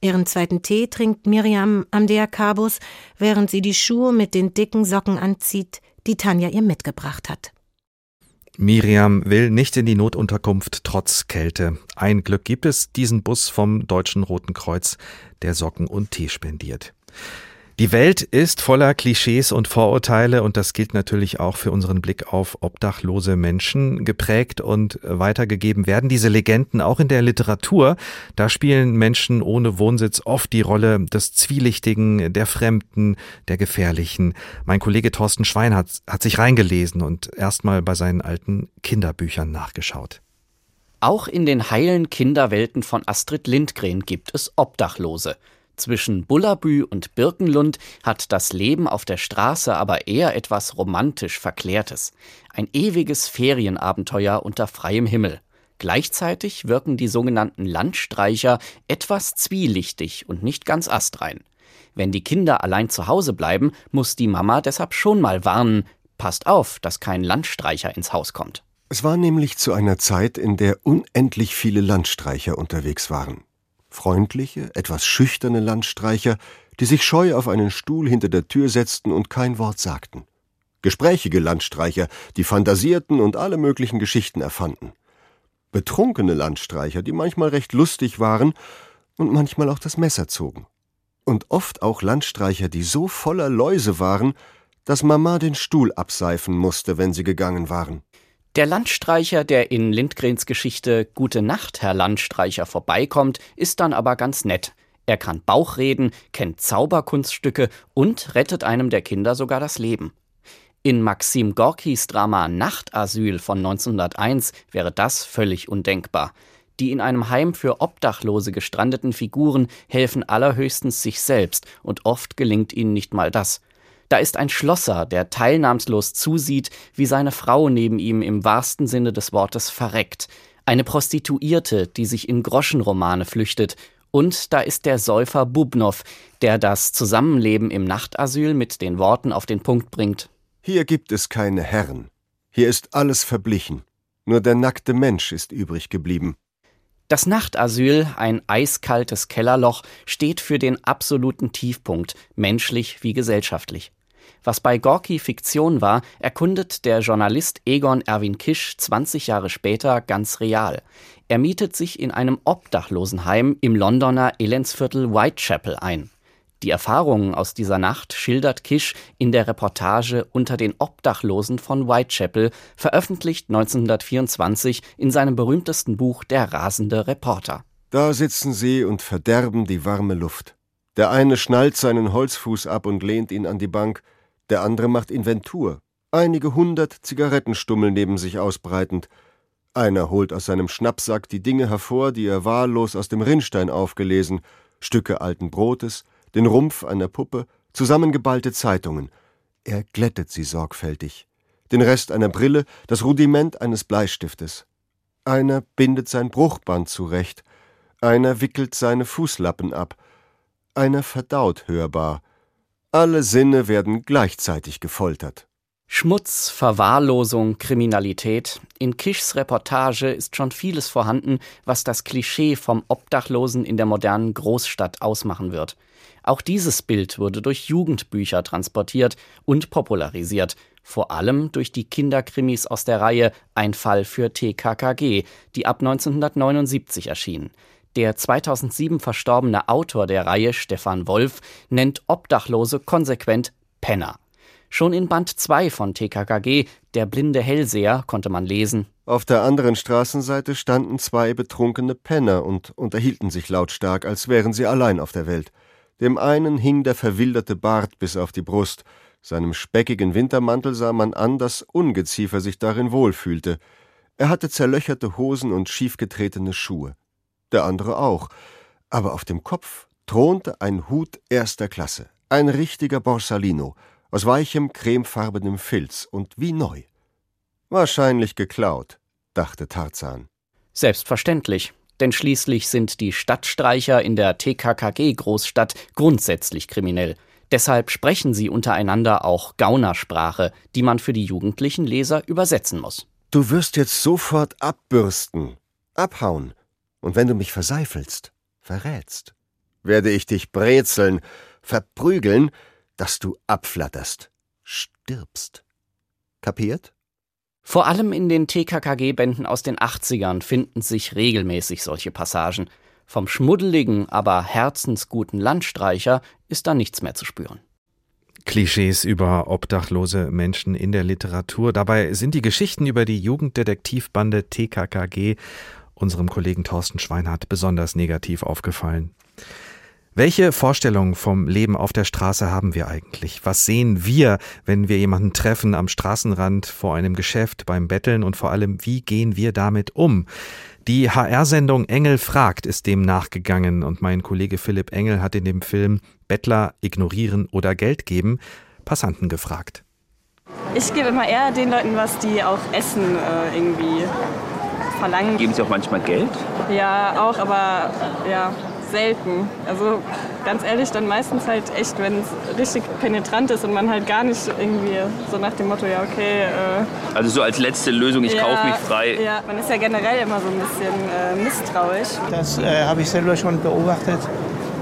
Ihren zweiten Tee trinkt Miriam am Deakabus, während sie die Schuhe mit den dicken Socken anzieht, die Tanja ihr mitgebracht hat.
Miriam will nicht in die Notunterkunft trotz Kälte. Ein Glück gibt es diesen Bus vom Deutschen Roten Kreuz, der Socken und Tee spendiert. Die Welt ist voller Klischees und Vorurteile und das gilt natürlich auch für unseren Blick auf obdachlose Menschen. Geprägt und weitergegeben werden diese Legenden auch in der Literatur. Da spielen Menschen ohne Wohnsitz oft die Rolle des Zwielichtigen, der Fremden, der Gefährlichen. Mein Kollege Thorsten Schwein hat, hat sich reingelesen und erstmal bei seinen alten Kinderbüchern nachgeschaut.
Auch in den heilen Kinderwelten von Astrid Lindgren gibt es Obdachlose. Zwischen Bullabü und Birkenlund hat das Leben auf der Straße aber eher etwas romantisch Verklärtes. Ein ewiges Ferienabenteuer unter freiem Himmel. Gleichzeitig wirken die sogenannten Landstreicher etwas zwielichtig und nicht ganz astrein. Wenn die Kinder allein zu Hause bleiben, muss die Mama deshalb schon mal warnen, Passt auf, dass kein Landstreicher ins Haus kommt.
Es war nämlich zu einer Zeit, in der unendlich viele Landstreicher unterwegs waren. Freundliche, etwas schüchterne Landstreicher, die sich scheu auf einen Stuhl hinter der Tür setzten und kein Wort sagten. Gesprächige Landstreicher, die fantasierten und alle möglichen Geschichten erfanden. Betrunkene Landstreicher, die manchmal recht lustig waren und manchmal auch das Messer zogen. Und oft auch Landstreicher, die so voller Läuse waren, dass Mama den Stuhl abseifen musste, wenn sie gegangen waren.
Der Landstreicher, der in Lindgrens Geschichte Gute Nacht, Herr Landstreicher vorbeikommt, ist dann aber ganz nett. Er kann Bauchreden, kennt Zauberkunststücke und rettet einem der Kinder sogar das Leben. In Maxim Gorkis Drama Nachtasyl von 1901 wäre das völlig undenkbar. Die in einem Heim für Obdachlose gestrandeten Figuren helfen allerhöchstens sich selbst und oft gelingt ihnen nicht mal das. Da ist ein Schlosser, der teilnahmslos zusieht, wie seine Frau neben ihm im wahrsten Sinne des Wortes verreckt. Eine Prostituierte, die sich in Groschenromane flüchtet. Und da ist der Säufer Bubnow, der das Zusammenleben im Nachtasyl mit den Worten auf den Punkt bringt.
Hier gibt es keine Herren. Hier ist alles verblichen. Nur der nackte Mensch ist übrig geblieben.
Das Nachtasyl, ein eiskaltes Kellerloch, steht für den absoluten Tiefpunkt, menschlich wie gesellschaftlich. Was bei Gorki Fiktion war, erkundet der Journalist Egon Erwin Kisch 20 Jahre später ganz real. Er mietet sich in einem Obdachlosenheim im Londoner Elendsviertel Whitechapel ein. Die Erfahrungen aus dieser Nacht schildert Kisch in der Reportage Unter den Obdachlosen von Whitechapel, veröffentlicht 1924 in seinem berühmtesten Buch Der rasende Reporter.
Da sitzen sie und verderben die warme Luft. Der eine schnallt seinen Holzfuß ab und lehnt ihn an die Bank, der andere macht Inventur, einige hundert Zigarettenstummel neben sich ausbreitend. Einer holt aus seinem Schnappsack die Dinge hervor, die er wahllos aus dem Rinnstein aufgelesen, Stücke alten Brotes, den Rumpf einer Puppe, zusammengeballte Zeitungen. Er glättet sie sorgfältig. Den Rest einer Brille, das Rudiment eines Bleistiftes. Einer bindet sein Bruchband zurecht, einer wickelt seine Fußlappen ab, einer verdaut hörbar. Alle Sinne werden gleichzeitig gefoltert.
Schmutz, Verwahrlosung, Kriminalität. In Kischs Reportage ist schon vieles vorhanden, was das Klischee vom Obdachlosen in der modernen Großstadt ausmachen wird. Auch dieses Bild wurde durch Jugendbücher transportiert und popularisiert, vor allem durch die Kinderkrimis aus der Reihe Ein Fall für TKKG, die ab 1979 erschienen. Der 2007 verstorbene Autor der Reihe, Stefan Wolf, nennt Obdachlose konsequent Penner. Schon in Band 2 von TKKG, Der blinde Hellseher, konnte man lesen.
Auf der anderen Straßenseite standen zwei betrunkene Penner und unterhielten sich lautstark, als wären sie allein auf der Welt. Dem einen hing der verwilderte Bart bis auf die Brust, seinem speckigen Wintermantel sah man an, dass Ungeziefer sich darin wohlfühlte. Er hatte zerlöcherte Hosen und schiefgetretene Schuhe. Der andere auch, aber auf dem Kopf thronte ein Hut erster Klasse, ein richtiger Borsalino, aus weichem, cremefarbenem Filz und wie neu. Wahrscheinlich geklaut, dachte Tarzan.
Selbstverständlich denn schließlich sind die Stadtstreicher in der TKKG-Großstadt grundsätzlich kriminell. Deshalb sprechen sie untereinander auch Gaunersprache, die man für die jugendlichen Leser übersetzen muss.
Du wirst jetzt sofort abbürsten, abhauen, und wenn du mich verseifelst, verrätst, werde ich dich brezeln, verprügeln, dass du abflatterst, stirbst. Kapiert?
Vor allem in den TKKG-Bänden aus den 80ern finden sich regelmäßig solche Passagen. Vom schmuddeligen, aber herzensguten Landstreicher ist da nichts mehr zu spüren.
Klischees über obdachlose Menschen in der Literatur. Dabei sind die Geschichten über die Jugenddetektivbande TKKG unserem Kollegen Thorsten Schweinhardt besonders negativ aufgefallen. Welche Vorstellung vom Leben auf der Straße haben wir eigentlich? Was sehen wir, wenn wir jemanden treffen am Straßenrand, vor einem Geschäft, beim Betteln und vor allem, wie gehen wir damit um? Die HR-Sendung Engel fragt ist dem nachgegangen und mein Kollege Philipp Engel hat in dem Film Bettler ignorieren oder Geld geben Passanten gefragt.
Ich gebe immer eher den Leuten was, die auch Essen äh, irgendwie verlangen.
Geben Sie auch manchmal Geld?
Ja, auch, aber ja, selten. Also ganz ehrlich, dann meistens halt echt, wenn es richtig penetrant ist und man halt gar nicht irgendwie so nach dem Motto, ja okay. Äh,
also so als letzte Lösung, ich ja, kaufe mich frei.
Ja, man ist ja generell immer so ein bisschen äh, misstrauisch.
Das äh, habe ich selber schon beobachtet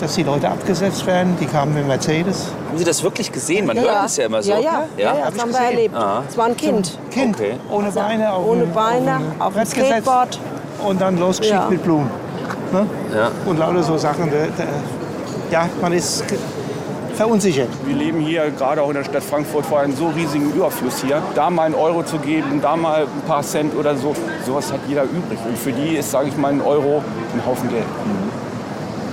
dass die Leute abgesetzt werden. Die kamen mit Mercedes.
Haben Sie das wirklich gesehen? Man
ja,
hört es ja immer so.
Ja, ja, ja, ja das haben wir erlebt. Es war ein Kind.
Kind, okay. ohne Beine.
Auf ohne Beine, auf, dem Skateboard.
Und dann losgeschickt mit Blumen. Ne?
Ja.
Und lauter so Sachen. Ja, man ist verunsichert.
Wir leben hier gerade auch in der Stadt Frankfurt vor einem so riesigen Überfluss hier. Da mal einen Euro zu geben, da mal ein paar Cent oder so, sowas hat jeder übrig. Und für die ist, sage ich mal, ein Euro ein Haufen Geld.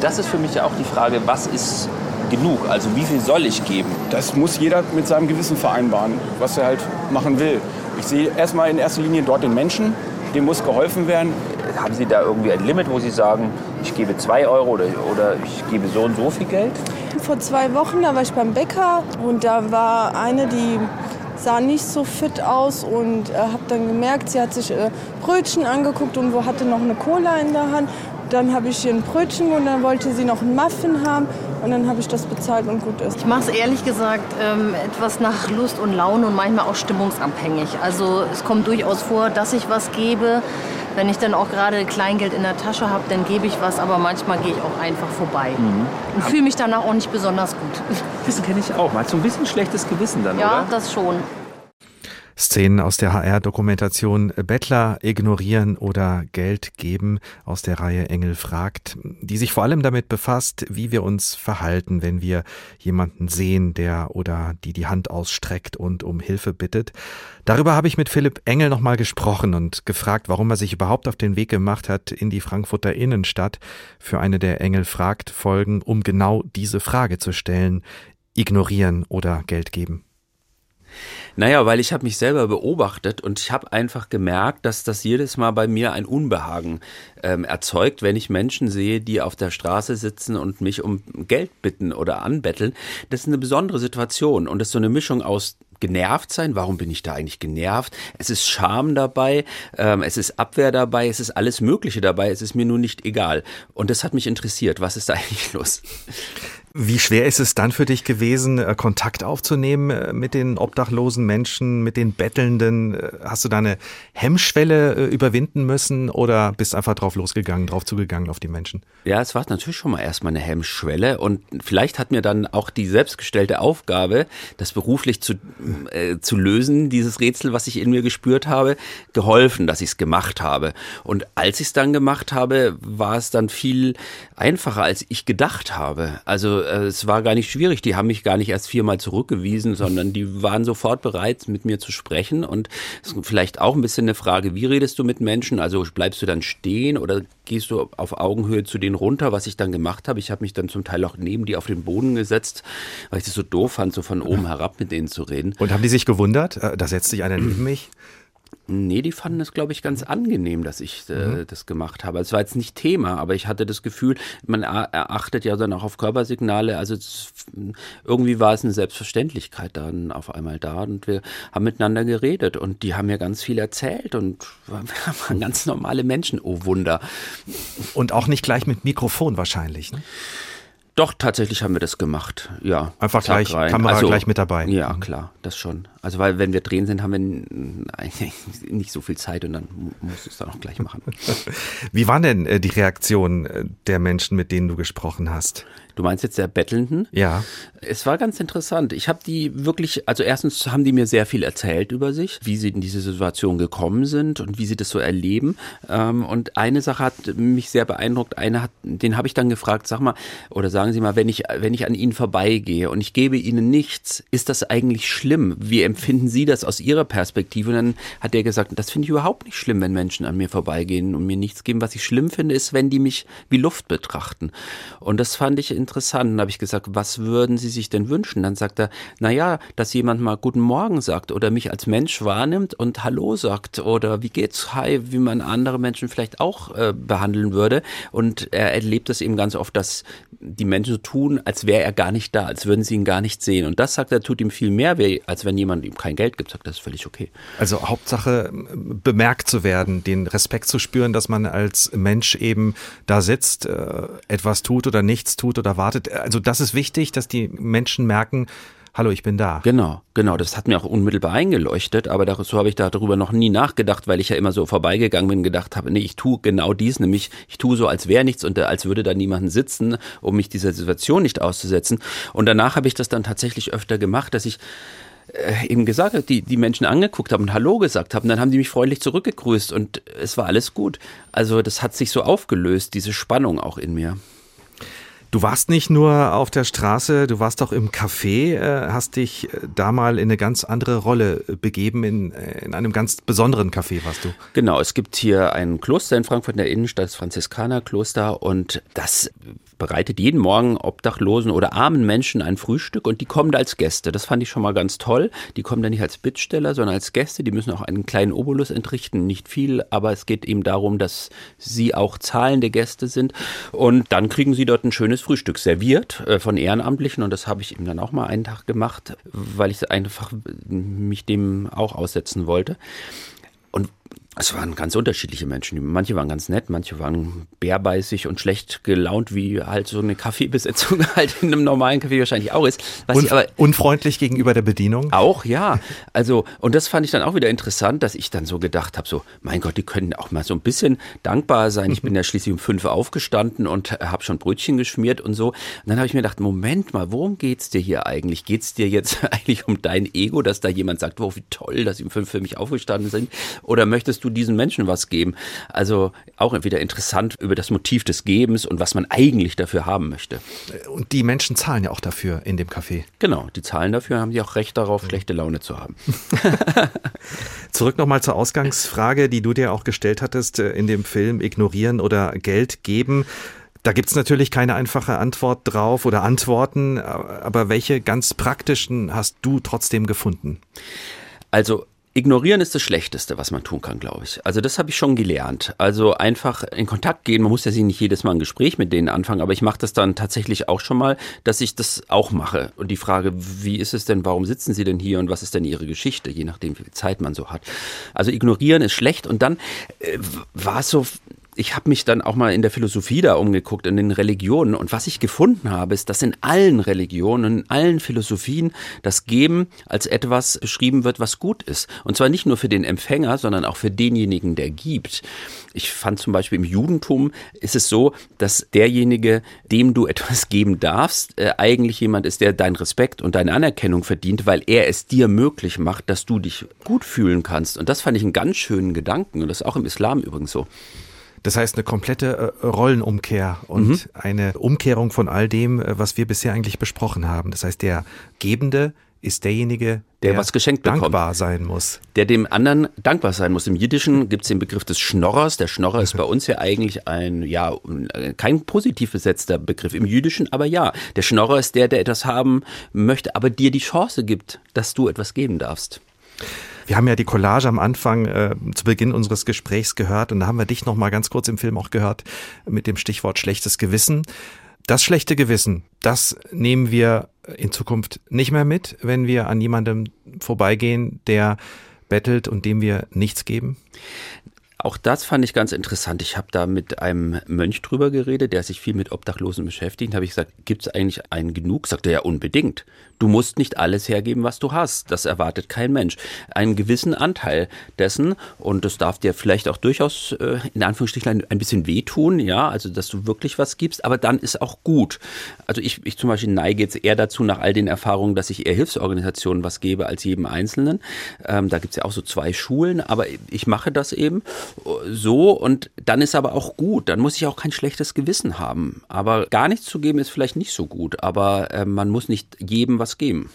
Das ist für mich ja auch die Frage, was ist genug? Also wie viel soll ich geben?
Das muss jeder mit seinem Gewissen vereinbaren, was er halt machen will. Ich sehe erstmal in erster Linie dort den Menschen, dem muss geholfen werden.
Haben Sie da irgendwie ein Limit, wo Sie sagen, ich gebe zwei Euro oder, oder ich gebe so und so viel Geld?
Vor zwei Wochen, da war ich beim Bäcker und da war eine, die sah nicht so fit aus und äh, habe dann gemerkt, sie hat sich äh, Brötchen angeguckt und wo hatte noch eine Cola in der Hand dann habe ich ihr ein Brötchen und dann wollte sie noch einen Muffin haben und dann habe ich das bezahlt und gut ist.
Ich mache es ehrlich gesagt ähm, etwas nach Lust und Laune und manchmal auch stimmungsabhängig. Also es kommt durchaus vor, dass ich was gebe. Wenn ich dann auch gerade Kleingeld in der Tasche habe, dann gebe ich was, aber manchmal gehe ich auch einfach vorbei mhm. und fühle mich danach auch nicht besonders gut.
Das kenne ich auch. Mal so ein bisschen schlechtes Gewissen dann,
ja,
oder?
Ja, das schon.
Szenen aus der HR-Dokumentation Bettler ignorieren oder Geld geben aus der Reihe Engel fragt, die sich vor allem damit befasst, wie wir uns verhalten, wenn wir jemanden sehen, der oder die die Hand ausstreckt und um Hilfe bittet. Darüber habe ich mit Philipp Engel nochmal gesprochen und gefragt, warum er sich überhaupt auf den Weg gemacht hat in die Frankfurter Innenstadt für eine der Engel fragt Folgen, um genau diese Frage zu stellen, ignorieren oder Geld geben.
Naja, weil ich habe mich selber beobachtet und ich habe einfach gemerkt, dass das jedes Mal bei mir ein Unbehagen ähm, erzeugt, wenn ich Menschen sehe, die auf der Straße sitzen und mich um Geld bitten oder anbetteln. Das ist eine besondere Situation und das ist so eine Mischung aus genervt sein. Warum bin ich da eigentlich genervt? Es ist Scham dabei, ähm, es ist Abwehr dabei, es ist alles Mögliche dabei. Es ist mir nur nicht egal. Und das hat mich interessiert. Was ist da eigentlich los?
Wie schwer ist es dann für dich gewesen, äh, Kontakt aufzunehmen äh, mit den obdachlosen Menschen, mit den Bettelnden? Äh, hast du deine Hemmschwelle überwinden müssen oder bist einfach drauf losgegangen, drauf zugegangen auf die Menschen?
Ja, es war natürlich schon mal erstmal eine Hemmschwelle und vielleicht hat mir dann auch die selbstgestellte Aufgabe, das beruflich zu, äh, zu lösen, dieses Rätsel, was ich in mir gespürt habe, geholfen, dass ich es gemacht habe. Und als ich es dann gemacht habe, war es dann viel einfacher, als ich gedacht habe. Also es war gar nicht schwierig. Die haben mich gar nicht erst viermal zurückgewiesen, sondern die waren sofort bereit, mit mir zu sprechen. Und es ist vielleicht auch ein bisschen eine Frage, wie redest du mit Menschen? Also bleibst du dann stehen oder gehst du auf Augenhöhe zu denen runter, was ich dann gemacht habe? Ich habe mich dann zum Teil auch neben die auf den Boden gesetzt, weil ich das so doof fand, so von oben herab mit denen zu reden.
Und haben die sich gewundert? Äh, da setzt sich einer neben mich?
Nee, die fanden es, glaube ich, ganz angenehm, dass ich äh, mhm. das gemacht habe. Es war jetzt nicht Thema, aber ich hatte das Gefühl, man achtet ja dann auch auf Körpersignale. Also irgendwie war es eine Selbstverständlichkeit dann auf einmal da und wir haben miteinander geredet und die haben mir ganz viel erzählt und waren ganz normale Menschen. Oh Wunder.
Und auch nicht gleich mit Mikrofon wahrscheinlich. Ne?
Doch, tatsächlich haben wir das gemacht, ja.
Einfach gleich, rein. Kamera also, gleich mit dabei.
Ja, klar, das schon. Also weil wenn wir drehen sind, haben wir eigentlich nicht so viel Zeit und dann musst du es dann auch gleich machen.
Wie waren denn äh, die Reaktionen äh, der Menschen, mit denen du gesprochen hast?
Du meinst jetzt der Bettelnden?
Ja.
Es war ganz interessant. Ich habe die wirklich, also erstens haben die mir sehr viel erzählt über sich, wie sie in diese Situation gekommen sind und wie sie das so erleben. Ähm, und eine Sache hat mich sehr beeindruckt. Eine hat, den habe ich dann gefragt, sag mal, oder sagen Sie mal, wenn ich, wenn ich an Ihnen vorbeigehe und ich gebe Ihnen nichts, ist das eigentlich schlimm? Wie empfinden Sie das aus Ihrer Perspektive? Und dann hat er gesagt, das finde ich überhaupt nicht schlimm, wenn Menschen an mir vorbeigehen und mir nichts geben. Was ich schlimm finde, ist, wenn die mich wie Luft betrachten. Und das fand ich interessant. Und habe ich gesagt, was würden Sie sich denn wünschen? Dann sagt er, na ja, dass jemand mal Guten Morgen sagt oder mich als Mensch wahrnimmt und Hallo sagt oder wie geht's, Hi, wie man andere Menschen vielleicht auch äh, behandeln würde. Und er erlebt es eben ganz oft, dass die Menschen so tun, als wäre er gar nicht da, als würden sie ihn gar nicht sehen. Und das sagt er, tut ihm viel mehr weh, als wenn jemand ihm kein Geld gibt, sagt das ist völlig okay.
Also Hauptsache bemerkt zu werden, den Respekt zu spüren, dass man als Mensch eben da sitzt, äh, etwas tut oder nichts tut oder erwartet. Also das ist wichtig, dass die Menschen merken, Hallo, ich bin da.
Genau, genau. Das hat mir auch unmittelbar eingeleuchtet, aber so habe ich darüber noch nie nachgedacht, weil ich ja immer so vorbeigegangen bin und gedacht habe, nee, ich tue genau dies, nämlich ich tue so, als wäre nichts und als würde da niemanden sitzen, um mich dieser Situation nicht auszusetzen. Und danach habe ich das dann tatsächlich öfter gemacht, dass ich äh, eben gesagt habe, die, die Menschen angeguckt haben und Hallo gesagt haben, dann haben die mich freundlich zurückgegrüßt und es war alles gut. Also das hat sich so aufgelöst, diese Spannung auch in mir.
Du warst nicht nur auf der Straße, du warst auch im Café, äh, hast dich äh, da mal in eine ganz andere Rolle äh, begeben, in, in einem ganz besonderen Café warst du.
Genau, es gibt hier ein Kloster in Frankfurt in der Innenstadt, das Franziskanerkloster und das bereitet jeden Morgen Obdachlosen oder armen Menschen ein Frühstück und die kommen da als Gäste. Das fand ich schon mal ganz toll. Die kommen da nicht als Bittsteller, sondern als Gäste. Die müssen auch einen kleinen Obolus entrichten, nicht viel, aber es geht eben darum, dass sie auch zahlende Gäste sind und dann kriegen sie dort ein schönes Frühstück serviert äh, von Ehrenamtlichen und das habe ich eben dann auch mal einen Tag gemacht, weil ich einfach mich dem auch aussetzen wollte. Es waren ganz unterschiedliche Menschen. Manche waren ganz nett, manche waren bärbeißig und schlecht gelaunt, wie halt so eine Kaffeebesetzung halt in einem normalen Kaffee wahrscheinlich auch ist.
Was und, aber unfreundlich gegenüber der Bedienung?
Auch, ja. Also, und das fand ich dann auch wieder interessant, dass ich dann so gedacht habe, so, mein Gott, die können auch mal so ein bisschen dankbar sein. Ich bin ja schließlich um fünf aufgestanden und habe schon Brötchen geschmiert und so. Und dann habe ich mir gedacht, Moment mal, worum geht's dir hier eigentlich? Geht's dir jetzt eigentlich um dein Ego, dass da jemand sagt, wow, wie toll, dass sie um fünf für mich aufgestanden sind? Oder möchtest du du diesen Menschen was geben? Also auch wieder interessant über das Motiv des Gebens und was man eigentlich dafür haben möchte.
Und die Menschen zahlen ja auch dafür in dem Café.
Genau, die zahlen dafür, haben die auch Recht darauf, schlechte Laune zu haben.
Zurück nochmal zur Ausgangsfrage, die du dir auch gestellt hattest äh, in dem Film Ignorieren oder Geld geben. Da gibt es natürlich keine einfache Antwort drauf oder Antworten, aber welche ganz praktischen hast du trotzdem gefunden?
Also Ignorieren ist das Schlechteste, was man tun kann, glaube ich. Also das habe ich schon gelernt. Also einfach in Kontakt gehen. Man muss ja nicht jedes Mal ein Gespräch mit denen anfangen, aber ich mache das dann tatsächlich auch schon mal, dass ich das auch mache. Und die Frage, wie ist es denn, warum sitzen sie denn hier und was ist denn ihre Geschichte, je nachdem, wie viel Zeit man so hat. Also ignorieren ist schlecht. Und dann äh, war es so ich habe mich dann auch mal in der Philosophie da umgeguckt, in den Religionen. Und was ich gefunden habe, ist, dass in allen Religionen, in allen Philosophien das Geben als etwas beschrieben wird, was gut ist. Und zwar nicht nur für den Empfänger, sondern auch für denjenigen, der gibt. Ich fand zum Beispiel im Judentum ist es so, dass derjenige, dem du etwas geben darfst, äh, eigentlich jemand ist, der deinen Respekt und deine Anerkennung verdient, weil er es dir möglich macht, dass du dich gut fühlen kannst. Und das fand ich einen ganz schönen Gedanken. Und das ist auch im Islam übrigens so.
Das heißt eine komplette äh, Rollenumkehr und mhm. eine Umkehrung von all dem, äh, was wir bisher eigentlich besprochen haben. Das heißt, der Gebende ist derjenige, der, der was geschenkt dankbar bekommt. sein muss.
Der dem anderen dankbar sein muss. Im Jiddischen gibt es den Begriff des Schnorrers. Der Schnorrer ist bei uns ja eigentlich ein, ja, kein positiv besetzter Begriff im Jüdischen, aber ja, der Schnorrer ist der, der etwas haben möchte, aber dir die Chance gibt, dass du etwas geben darfst.
Wir haben ja die Collage am Anfang äh, zu Beginn unseres Gesprächs gehört und da haben wir dich noch mal ganz kurz im Film auch gehört mit dem Stichwort schlechtes Gewissen. Das schlechte Gewissen, das nehmen wir in Zukunft nicht mehr mit, wenn wir an jemandem vorbeigehen, der bettelt und dem wir nichts geben?
Auch das fand ich ganz interessant. Ich habe da mit einem Mönch drüber geredet, der sich viel mit Obdachlosen beschäftigt. Habe ich gesagt, gibt es eigentlich einen genug? Sagt er ja unbedingt. Du musst nicht alles hergeben, was du hast. Das erwartet kein Mensch. Einen gewissen Anteil dessen, und das darf dir vielleicht auch durchaus äh, in Anführungsstrichen ein, bisschen wehtun, ja, also dass du wirklich was gibst, aber dann ist auch gut. Also ich, ich zum Beispiel neige jetzt eher dazu, nach all den Erfahrungen, dass ich eher Hilfsorganisationen was gebe als jedem Einzelnen. Ähm, da gibt es ja auch so zwei Schulen, aber ich mache das eben so und dann ist aber auch gut. Dann muss ich auch kein schlechtes Gewissen haben. Aber gar nichts zu geben ist vielleicht nicht so gut, aber äh, man muss nicht jedem was was geben.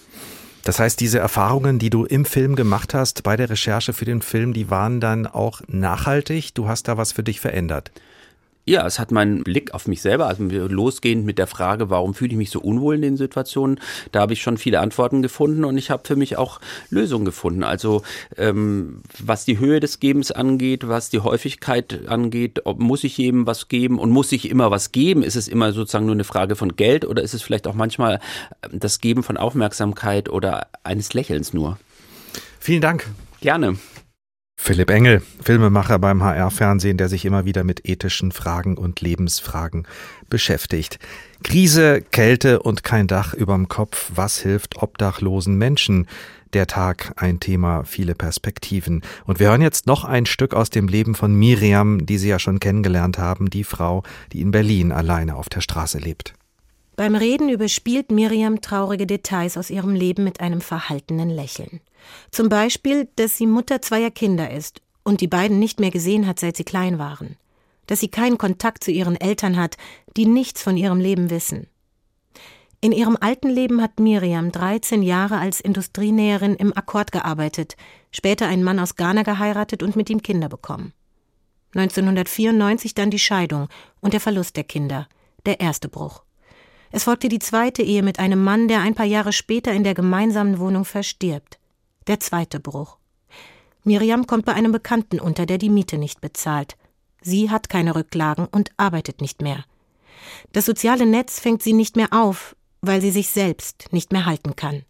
Das heißt, diese Erfahrungen, die du im Film gemacht hast, bei der Recherche für den Film, die waren dann auch nachhaltig. Du hast da was für dich verändert.
Ja, es hat meinen Blick auf mich selber, also losgehend mit der Frage, warum fühle ich mich so unwohl in den Situationen, da habe ich schon viele Antworten gefunden und ich habe für mich auch Lösungen gefunden. Also ähm, was die Höhe des Gebens angeht, was die Häufigkeit angeht, ob, muss ich jedem was geben und muss ich immer was geben? Ist es immer sozusagen nur eine Frage von Geld oder ist es vielleicht auch manchmal das Geben von Aufmerksamkeit oder eines Lächelns nur?
Vielen Dank.
Gerne.
Philipp Engel, Filmemacher beim HR-Fernsehen, der sich immer wieder mit ethischen Fragen und Lebensfragen beschäftigt. Krise, Kälte und kein Dach überm Kopf. Was hilft obdachlosen Menschen? Der Tag ein Thema, viele Perspektiven. Und wir hören jetzt noch ein Stück aus dem Leben von Miriam, die Sie ja schon kennengelernt haben, die Frau, die in Berlin alleine auf der Straße lebt.
Beim Reden überspielt Miriam traurige Details aus ihrem Leben mit einem verhaltenen Lächeln. Zum Beispiel, dass sie Mutter zweier Kinder ist und die beiden nicht mehr gesehen hat, seit sie klein waren. Dass sie keinen Kontakt zu ihren Eltern hat, die nichts von ihrem Leben wissen. In ihrem alten Leben hat Miriam 13 Jahre als Industrienäherin im Akkord gearbeitet, später einen Mann aus Ghana geheiratet und mit ihm Kinder bekommen. 1994 dann die Scheidung und der Verlust der Kinder, der erste Bruch. Es folgte die zweite Ehe mit einem Mann, der ein paar Jahre später in der gemeinsamen Wohnung verstirbt. Der zweite Bruch. Miriam kommt bei einem Bekannten unter, der die Miete nicht bezahlt. Sie hat keine Rücklagen und arbeitet nicht mehr. Das soziale Netz fängt sie nicht mehr auf, weil sie sich selbst nicht mehr halten kann.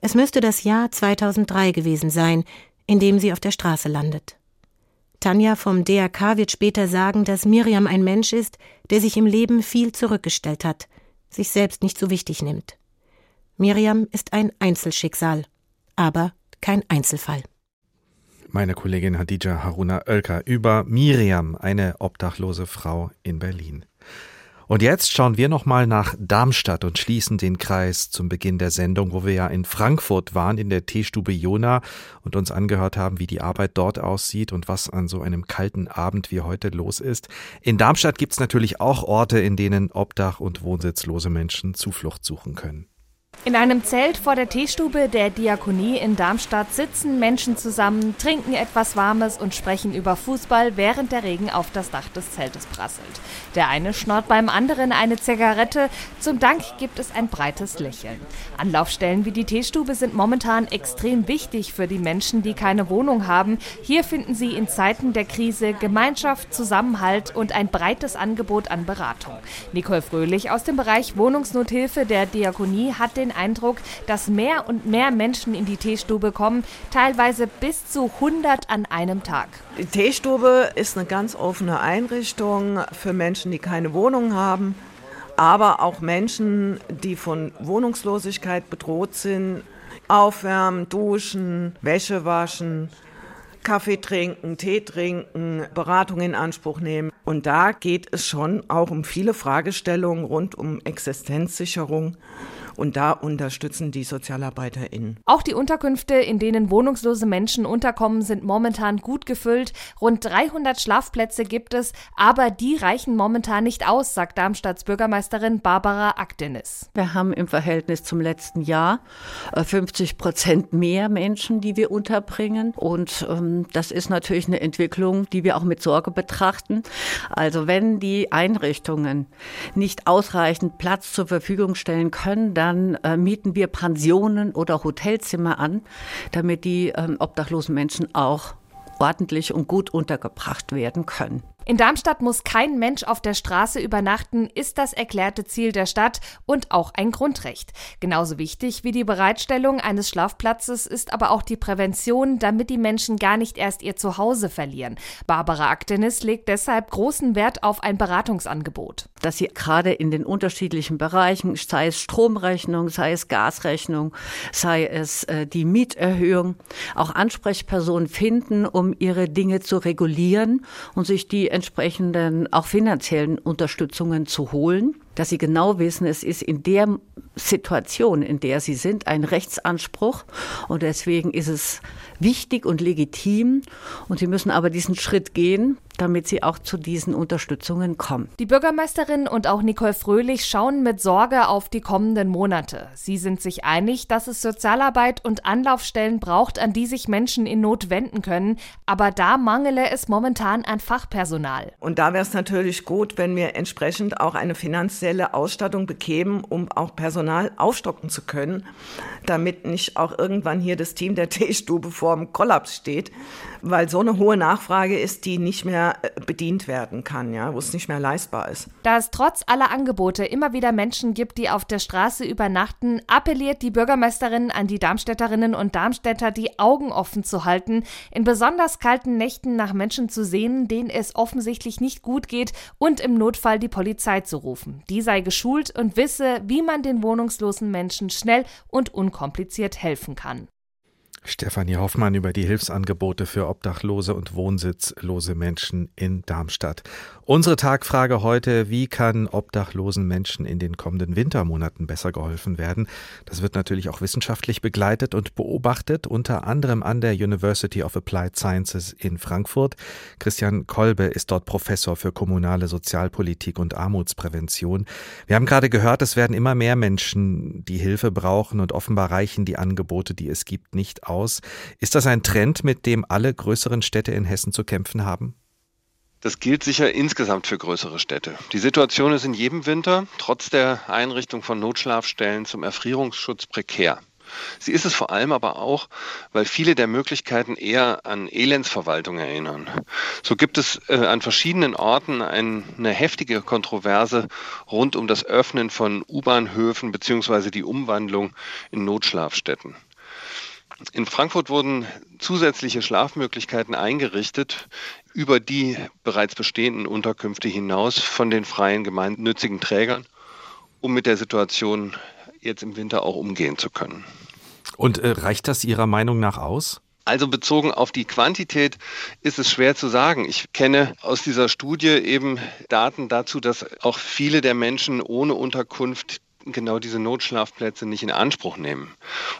Es müsste das Jahr 2003 gewesen sein, in dem sie auf der Straße landet. Tanja vom DRK wird später sagen, dass Miriam ein Mensch ist, der sich im Leben viel zurückgestellt hat, sich selbst nicht so wichtig nimmt. Miriam ist ein Einzelschicksal aber kein Einzelfall.
Meine Kollegin Hadija Haruna Oelker über Miriam, eine obdachlose Frau in Berlin. Und jetzt schauen wir nochmal nach Darmstadt und schließen den Kreis zum Beginn der Sendung, wo wir ja in Frankfurt waren, in der Teestube Jona und uns angehört haben, wie die Arbeit dort aussieht und was an so einem kalten Abend wie heute los ist. In Darmstadt gibt es natürlich auch Orte, in denen Obdach- und wohnsitzlose Menschen Zuflucht suchen können.
In einem Zelt vor der Teestube der Diakonie in Darmstadt sitzen Menschen zusammen, trinken etwas Warmes und sprechen über Fußball, während der Regen auf das Dach des Zeltes prasselt. Der eine schnort beim anderen eine Zigarette. Zum Dank gibt es ein breites Lächeln. Anlaufstellen wie die Teestube sind momentan extrem wichtig für die Menschen, die keine Wohnung haben. Hier finden sie in Zeiten der Krise Gemeinschaft, Zusammenhalt und ein breites Angebot an Beratung. Nicole Fröhlich aus dem Bereich Wohnungsnothilfe der Diakonie hat den Eindruck, dass mehr und mehr Menschen in die Teestube kommen, teilweise bis zu 100 an einem Tag.
Die Teestube ist eine ganz offene Einrichtung für Menschen, die keine Wohnung haben, aber auch Menschen, die von Wohnungslosigkeit bedroht sind. Aufwärmen, duschen, Wäsche waschen, Kaffee trinken, Tee trinken, Beratung in Anspruch nehmen. Und da geht es schon auch um viele Fragestellungen rund um Existenzsicherung und da unterstützen die SozialarbeiterInnen.
Auch die Unterkünfte, in denen wohnungslose Menschen unterkommen, sind momentan gut gefüllt. Rund 300 Schlafplätze gibt es, aber die reichen momentan nicht aus, sagt Darmstadts Bürgermeisterin Barbara Akdenis.
Wir haben im Verhältnis zum letzten Jahr 50 äh, Prozent mehr Menschen, die wir unterbringen. Und ähm, das ist natürlich eine Entwicklung, die wir auch mit Sorge betrachten. Also wenn die Einrichtungen nicht ausreichend Platz zur Verfügung stellen können, dann äh, mieten wir Pensionen oder Hotelzimmer an, damit die ähm, obdachlosen Menschen auch ordentlich und gut untergebracht werden können.
In Darmstadt muss kein Mensch auf der Straße übernachten, ist das erklärte Ziel der Stadt und auch ein Grundrecht. Genauso wichtig wie die Bereitstellung eines Schlafplatzes ist aber auch die Prävention, damit die Menschen gar nicht erst ihr Zuhause verlieren. Barbara Aktenis legt deshalb großen Wert auf ein Beratungsangebot.
Dass sie gerade in den unterschiedlichen Bereichen, sei es Stromrechnung, sei es Gasrechnung, sei es äh, die Mieterhöhung, auch Ansprechpersonen finden, um ihre Dinge zu regulieren und sich die entsprechenden auch finanziellen Unterstützungen zu holen dass sie genau wissen, es ist in der Situation, in der sie sind, ein Rechtsanspruch. Und deswegen ist es wichtig und legitim. Und sie müssen aber diesen Schritt gehen, damit sie auch zu diesen Unterstützungen kommen.
Die Bürgermeisterin und auch Nicole Fröhlich schauen mit Sorge auf die kommenden Monate. Sie sind sich einig, dass es Sozialarbeit und Anlaufstellen braucht, an die sich Menschen in Not wenden können, aber da mangele es momentan an Fachpersonal.
Und da wäre es natürlich gut, wenn wir entsprechend auch eine Finanz finanzielle Ausstattung bekämen, um auch Personal aufstocken zu können, damit nicht auch irgendwann hier das Team der Teestube vor dem Kollaps steht, weil so eine hohe Nachfrage ist, die nicht mehr äh, bedient werden kann, ja, wo es nicht mehr leistbar ist.
Da es trotz aller Angebote immer wieder Menschen gibt, die auf der Straße übernachten, appelliert die Bürgermeisterin an die Darmstädterinnen und Darmstädter, die Augen offen zu halten, in besonders kalten Nächten nach Menschen zu sehen, denen es offensichtlich nicht gut geht und im Notfall die Polizei zu rufen. Die sei geschult und wisse, wie man den wohnungslosen Menschen schnell und unkompliziert helfen kann.
Stefanie Hoffmann über die Hilfsangebote für obdachlose und wohnsitzlose Menschen in Darmstadt. Unsere Tagfrage heute, wie kann obdachlosen Menschen in den kommenden Wintermonaten besser geholfen werden? Das wird natürlich auch wissenschaftlich begleitet und beobachtet, unter anderem an der University of Applied Sciences in Frankfurt. Christian Kolbe ist dort Professor für kommunale Sozialpolitik und Armutsprävention. Wir haben gerade gehört, es werden immer mehr Menschen, die Hilfe brauchen und offenbar reichen die Angebote, die es gibt, nicht aus. Ist das ein Trend, mit dem alle größeren Städte in Hessen zu kämpfen haben?
Das gilt sicher insgesamt für größere Städte. Die Situation ist in jedem Winter, trotz der Einrichtung von Notschlafstellen zum Erfrierungsschutz prekär. Sie ist es vor allem aber auch, weil viele der Möglichkeiten eher an Elendsverwaltung erinnern. So gibt es äh, an verschiedenen Orten ein, eine heftige Kontroverse rund um das Öffnen von U-Bahnhöfen bzw. die Umwandlung in Notschlafstätten. In Frankfurt wurden zusätzliche Schlafmöglichkeiten eingerichtet über die bereits bestehenden Unterkünfte hinaus von den freien gemeinnützigen Trägern, um mit der Situation jetzt im Winter auch umgehen zu können.
Und äh, reicht das Ihrer Meinung nach aus?
Also bezogen auf die Quantität ist es schwer zu sagen. Ich kenne aus dieser Studie eben Daten dazu, dass auch viele der Menschen ohne Unterkunft genau diese Notschlafplätze nicht in Anspruch nehmen.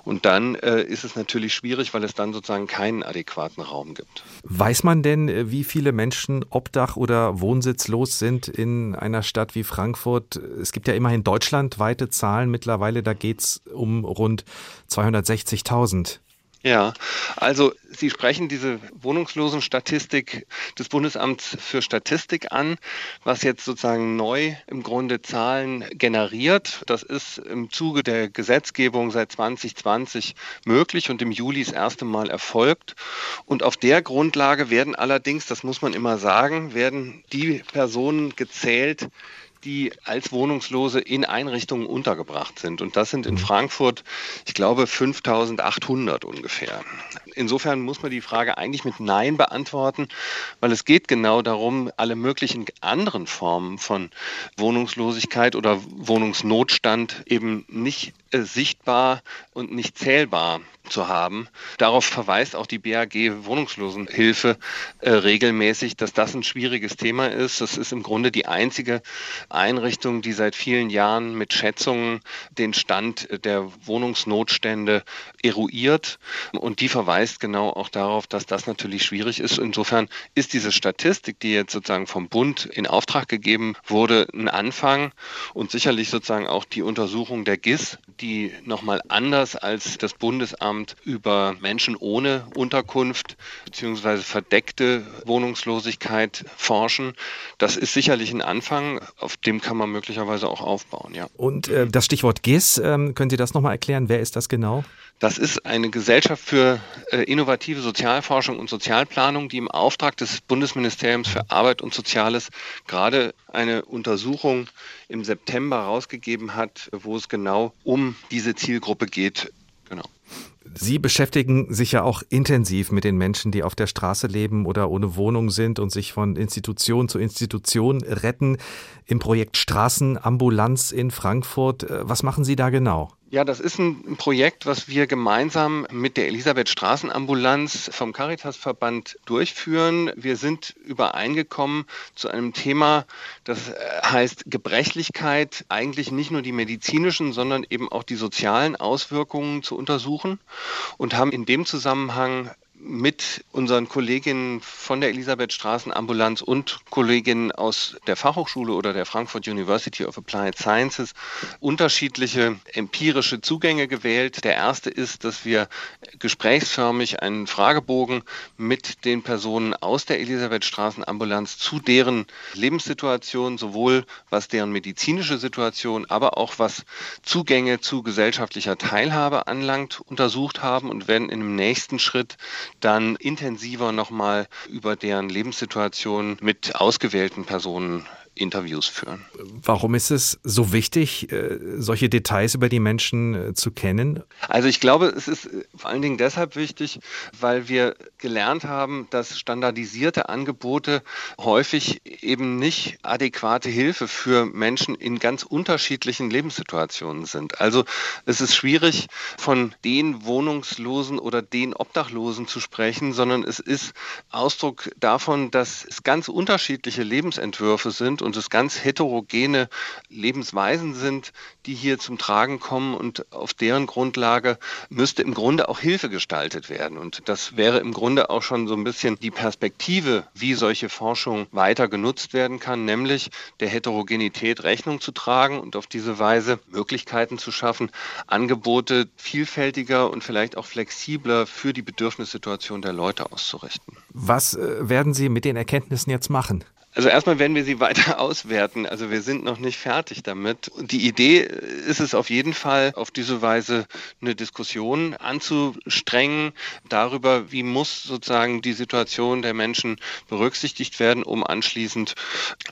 Und dann äh, ist es natürlich schwierig, weil es dann sozusagen keinen adäquaten Raum gibt.
Weiß man denn, äh, wie viele Menschen obdach- oder wohnsitzlos sind in einer Stadt wie Frankfurt? Es gibt ja immerhin deutschlandweite Zahlen mittlerweile, da geht es um rund 260.000.
Ja, also Sie sprechen diese Wohnungslosenstatistik des Bundesamts für Statistik an, was jetzt sozusagen neu im Grunde Zahlen generiert. Das ist im Zuge der Gesetzgebung seit 2020 möglich und im Juli das erste Mal erfolgt. Und auf der Grundlage werden allerdings, das muss man immer sagen, werden die Personen gezählt, die als Wohnungslose in Einrichtungen untergebracht sind. Und das sind in mhm. Frankfurt, ich glaube, 5800 ungefähr. Insofern muss man die Frage eigentlich mit Nein beantworten, weil es geht genau darum, alle möglichen anderen Formen von Wohnungslosigkeit oder Wohnungsnotstand eben nicht sichtbar und nicht zählbar zu haben. Darauf verweist auch die BAG Wohnungslosenhilfe äh, regelmäßig, dass das ein schwieriges Thema ist. Das ist im Grunde die einzige Einrichtung, die seit vielen Jahren mit Schätzungen den Stand der Wohnungsnotstände eruiert und die verweist genau auch darauf, dass das natürlich schwierig ist. Insofern ist diese Statistik, die jetzt sozusagen vom Bund in Auftrag gegeben wurde, ein Anfang und sicherlich sozusagen auch die Untersuchung der GIS, die nochmal anders als das Bundesamt über Menschen ohne Unterkunft bzw. verdeckte Wohnungslosigkeit forschen. Das ist sicherlich ein Anfang, auf dem kann man möglicherweise auch aufbauen, ja.
Und äh, das Stichwort GIS, ähm, können Sie das nochmal erklären? Wer ist das genau?
Das ist eine Gesellschaft für äh, innovative Sozialforschung und Sozialplanung, die im Auftrag des Bundesministeriums für Arbeit und Soziales gerade eine Untersuchung im September rausgegeben hat, wo es genau um diese Zielgruppe geht. Genau.
Sie beschäftigen sich ja auch intensiv mit den Menschen, die auf der Straße leben oder ohne Wohnung sind und sich von Institution zu Institution retten. Im Projekt Straßenambulanz in Frankfurt. Äh, was machen Sie da genau?
Ja, das ist ein Projekt, was wir gemeinsam mit der Elisabeth Straßenambulanz vom Caritasverband durchführen. Wir sind übereingekommen zu einem Thema, das heißt Gebrechlichkeit, eigentlich nicht nur die medizinischen, sondern eben auch die sozialen Auswirkungen zu untersuchen und haben in dem Zusammenhang mit unseren Kolleginnen von der Elisabeth Straßenambulanz und Kolleginnen aus der Fachhochschule oder der Frankfurt University of Applied Sciences unterschiedliche empirische Zugänge gewählt. Der erste ist, dass wir gesprächsförmig einen Fragebogen mit den Personen aus der Elisabeth Straßenambulanz zu deren Lebenssituation, sowohl was deren medizinische Situation, aber auch was Zugänge zu gesellschaftlicher Teilhabe anlangt, untersucht haben und werden in dem nächsten Schritt dann intensiver nochmal über deren Lebenssituation mit ausgewählten Personen Interviews führen.
Warum ist es so wichtig, äh, solche Details über die Menschen äh, zu kennen?
Also ich glaube, es ist äh, vor allen Dingen deshalb wichtig, weil wir gelernt haben, dass standardisierte Angebote häufig eben nicht adäquate Hilfe für Menschen in ganz unterschiedlichen Lebenssituationen sind. Also es ist schwierig, von den Wohnungslosen oder den Obdachlosen zu sprechen, sondern es ist Ausdruck davon, dass es ganz unterschiedliche Lebensentwürfe sind und es ganz heterogene Lebensweisen sind, die hier zum Tragen kommen und auf deren Grundlage müsste im Grunde auch Hilfe gestaltet werden. Und das wäre im Grunde auch schon so ein bisschen die Perspektive, wie solche Forschung weiter genutzt werden kann, nämlich der Heterogenität Rechnung zu tragen und auf diese Weise Möglichkeiten zu schaffen, Angebote vielfältiger und vielleicht auch flexibler für die Bedürfnissituation der Leute auszurichten.
Was äh, werden Sie mit den Erkenntnissen jetzt machen?
Also erstmal werden wir sie weiter auswerten. Also wir sind noch nicht fertig damit. Und die Idee ist es auf jeden Fall, auf diese Weise eine Diskussion anzustrengen darüber, wie muss sozusagen die Situation der Menschen berücksichtigt werden, um anschließend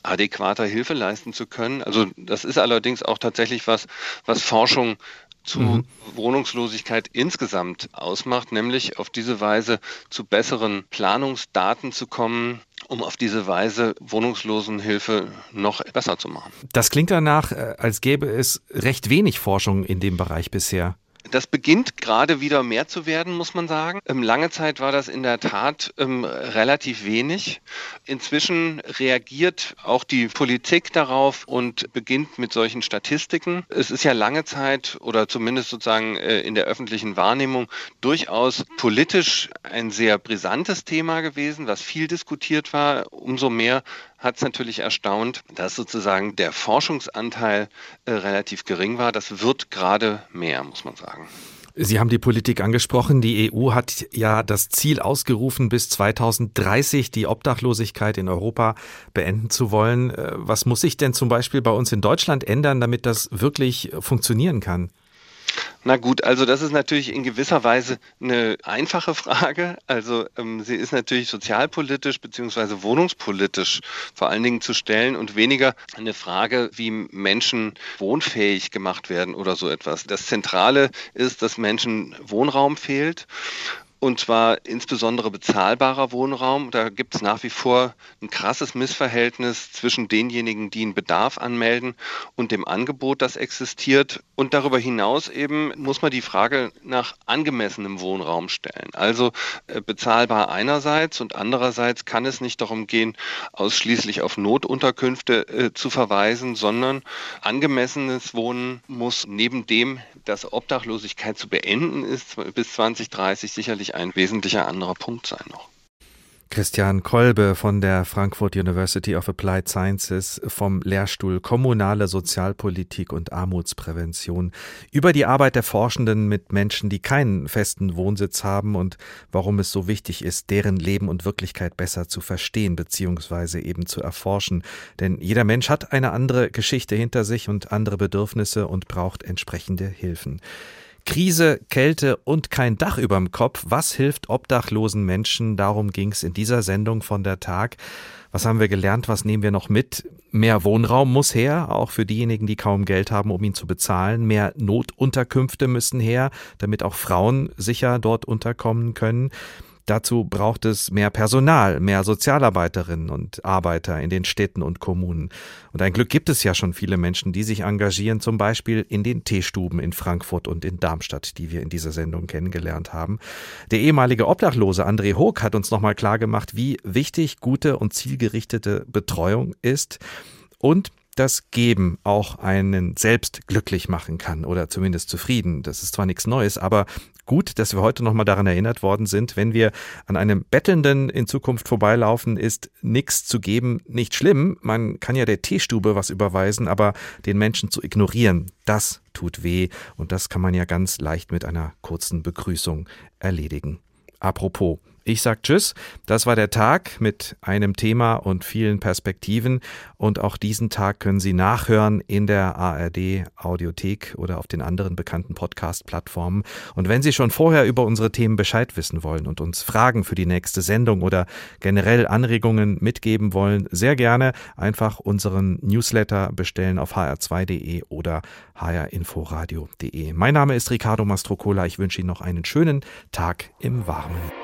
adäquater Hilfe leisten zu können. Also das ist allerdings auch tatsächlich was, was Forschung zu mhm. Wohnungslosigkeit insgesamt ausmacht, nämlich auf diese Weise zu besseren Planungsdaten zu kommen, um auf diese Weise Wohnungslosenhilfe noch besser zu machen.
Das klingt danach, äh, als gäbe es recht wenig Forschung in dem Bereich bisher.
Das beginnt gerade wieder mehr zu werden, muss man sagen. Ähm, lange Zeit war das in der Tat ähm, relativ wenig. Inzwischen reagiert auch die Politik darauf und beginnt mit solchen Statistiken. Es ist ja lange Zeit oder zumindest sozusagen äh, in der öffentlichen Wahrnehmung durchaus politisch ein sehr brisantes Thema gewesen, was viel diskutiert war. Umso mehr hat es natürlich erstaunt, dass sozusagen der Forschungsanteil äh, relativ gering war. Das wird gerade mehr, muss man sagen.
Sie haben die Politik angesprochen. Die EU hat ja das Ziel ausgerufen, bis 2030 die Obdachlosigkeit in Europa beenden zu wollen. Äh, was muss sich denn zum Beispiel bei uns in Deutschland ändern, damit das wirklich funktionieren kann?
Na gut, also das ist natürlich in gewisser Weise eine einfache Frage. Also ähm, sie ist natürlich sozialpolitisch beziehungsweise wohnungspolitisch vor allen Dingen zu stellen und weniger eine Frage, wie Menschen wohnfähig gemacht werden oder so etwas. Das Zentrale ist, dass Menschen Wohnraum fehlt und zwar insbesondere bezahlbarer Wohnraum. Da gibt es nach wie vor ein krasses Missverhältnis zwischen denjenigen, die einen Bedarf anmelden und dem Angebot, das existiert. Und darüber hinaus eben muss man die Frage nach angemessenem Wohnraum stellen. Also äh, bezahlbar einerseits und andererseits kann es nicht darum gehen, ausschließlich auf Notunterkünfte äh, zu verweisen, sondern angemessenes Wohnen muss neben dem, dass Obdachlosigkeit zu beenden ist, bis 2030 sicherlich ein wesentlicher anderer Punkt sein noch.
Christian Kolbe von der Frankfurt University of Applied Sciences vom Lehrstuhl Kommunale Sozialpolitik und Armutsprävention über die Arbeit der Forschenden mit Menschen, die keinen festen Wohnsitz haben und warum es so wichtig ist, deren Leben und Wirklichkeit besser zu verstehen bzw. eben zu erforschen. Denn jeder Mensch hat eine andere Geschichte hinter sich und andere Bedürfnisse und braucht entsprechende Hilfen. Krise, Kälte und kein Dach überm Kopf. Was hilft obdachlosen Menschen? Darum ging es in dieser Sendung von der Tag. Was haben wir gelernt? Was nehmen wir noch mit? Mehr Wohnraum muss her, auch für diejenigen, die kaum Geld haben, um ihn zu bezahlen. Mehr Notunterkünfte müssen her, damit auch Frauen sicher dort unterkommen können. Dazu braucht es mehr Personal, mehr Sozialarbeiterinnen und Arbeiter in den Städten und Kommunen. Und ein Glück gibt es ja schon viele Menschen, die sich engagieren, zum Beispiel in den Teestuben in Frankfurt und in Darmstadt, die wir in dieser Sendung kennengelernt haben. Der ehemalige Obdachlose André Hoog hat uns nochmal klargemacht, wie wichtig gute und zielgerichtete Betreuung ist. Und das Geben auch einen selbst glücklich machen kann oder zumindest zufrieden. Das ist zwar nichts Neues, aber gut, dass wir heute nochmal daran erinnert worden sind, wenn wir an einem Bettelnden in Zukunft vorbeilaufen, ist nichts zu geben nicht schlimm. Man kann ja der Teestube was überweisen, aber den Menschen zu ignorieren, das tut weh und das kann man ja ganz leicht mit einer kurzen Begrüßung erledigen. Apropos, Ich sag Tschüss. Das war der Tag mit einem Thema und vielen Perspektiven. Und auch diesen Tag können Sie nachhören in der ARD Audiothek oder auf den anderen bekannten Podcast-Plattformen. Und wenn Sie schon vorher über unsere Themen Bescheid wissen wollen und uns Fragen für die nächste Sendung oder generell Anregungen mitgeben wollen, sehr gerne einfach unseren Newsletter bestellen auf hr2.de oder hrinforadio.de. Mein Name ist Ricardo Mastrocola. Ich wünsche Ihnen noch einen schönen Tag im Warmen.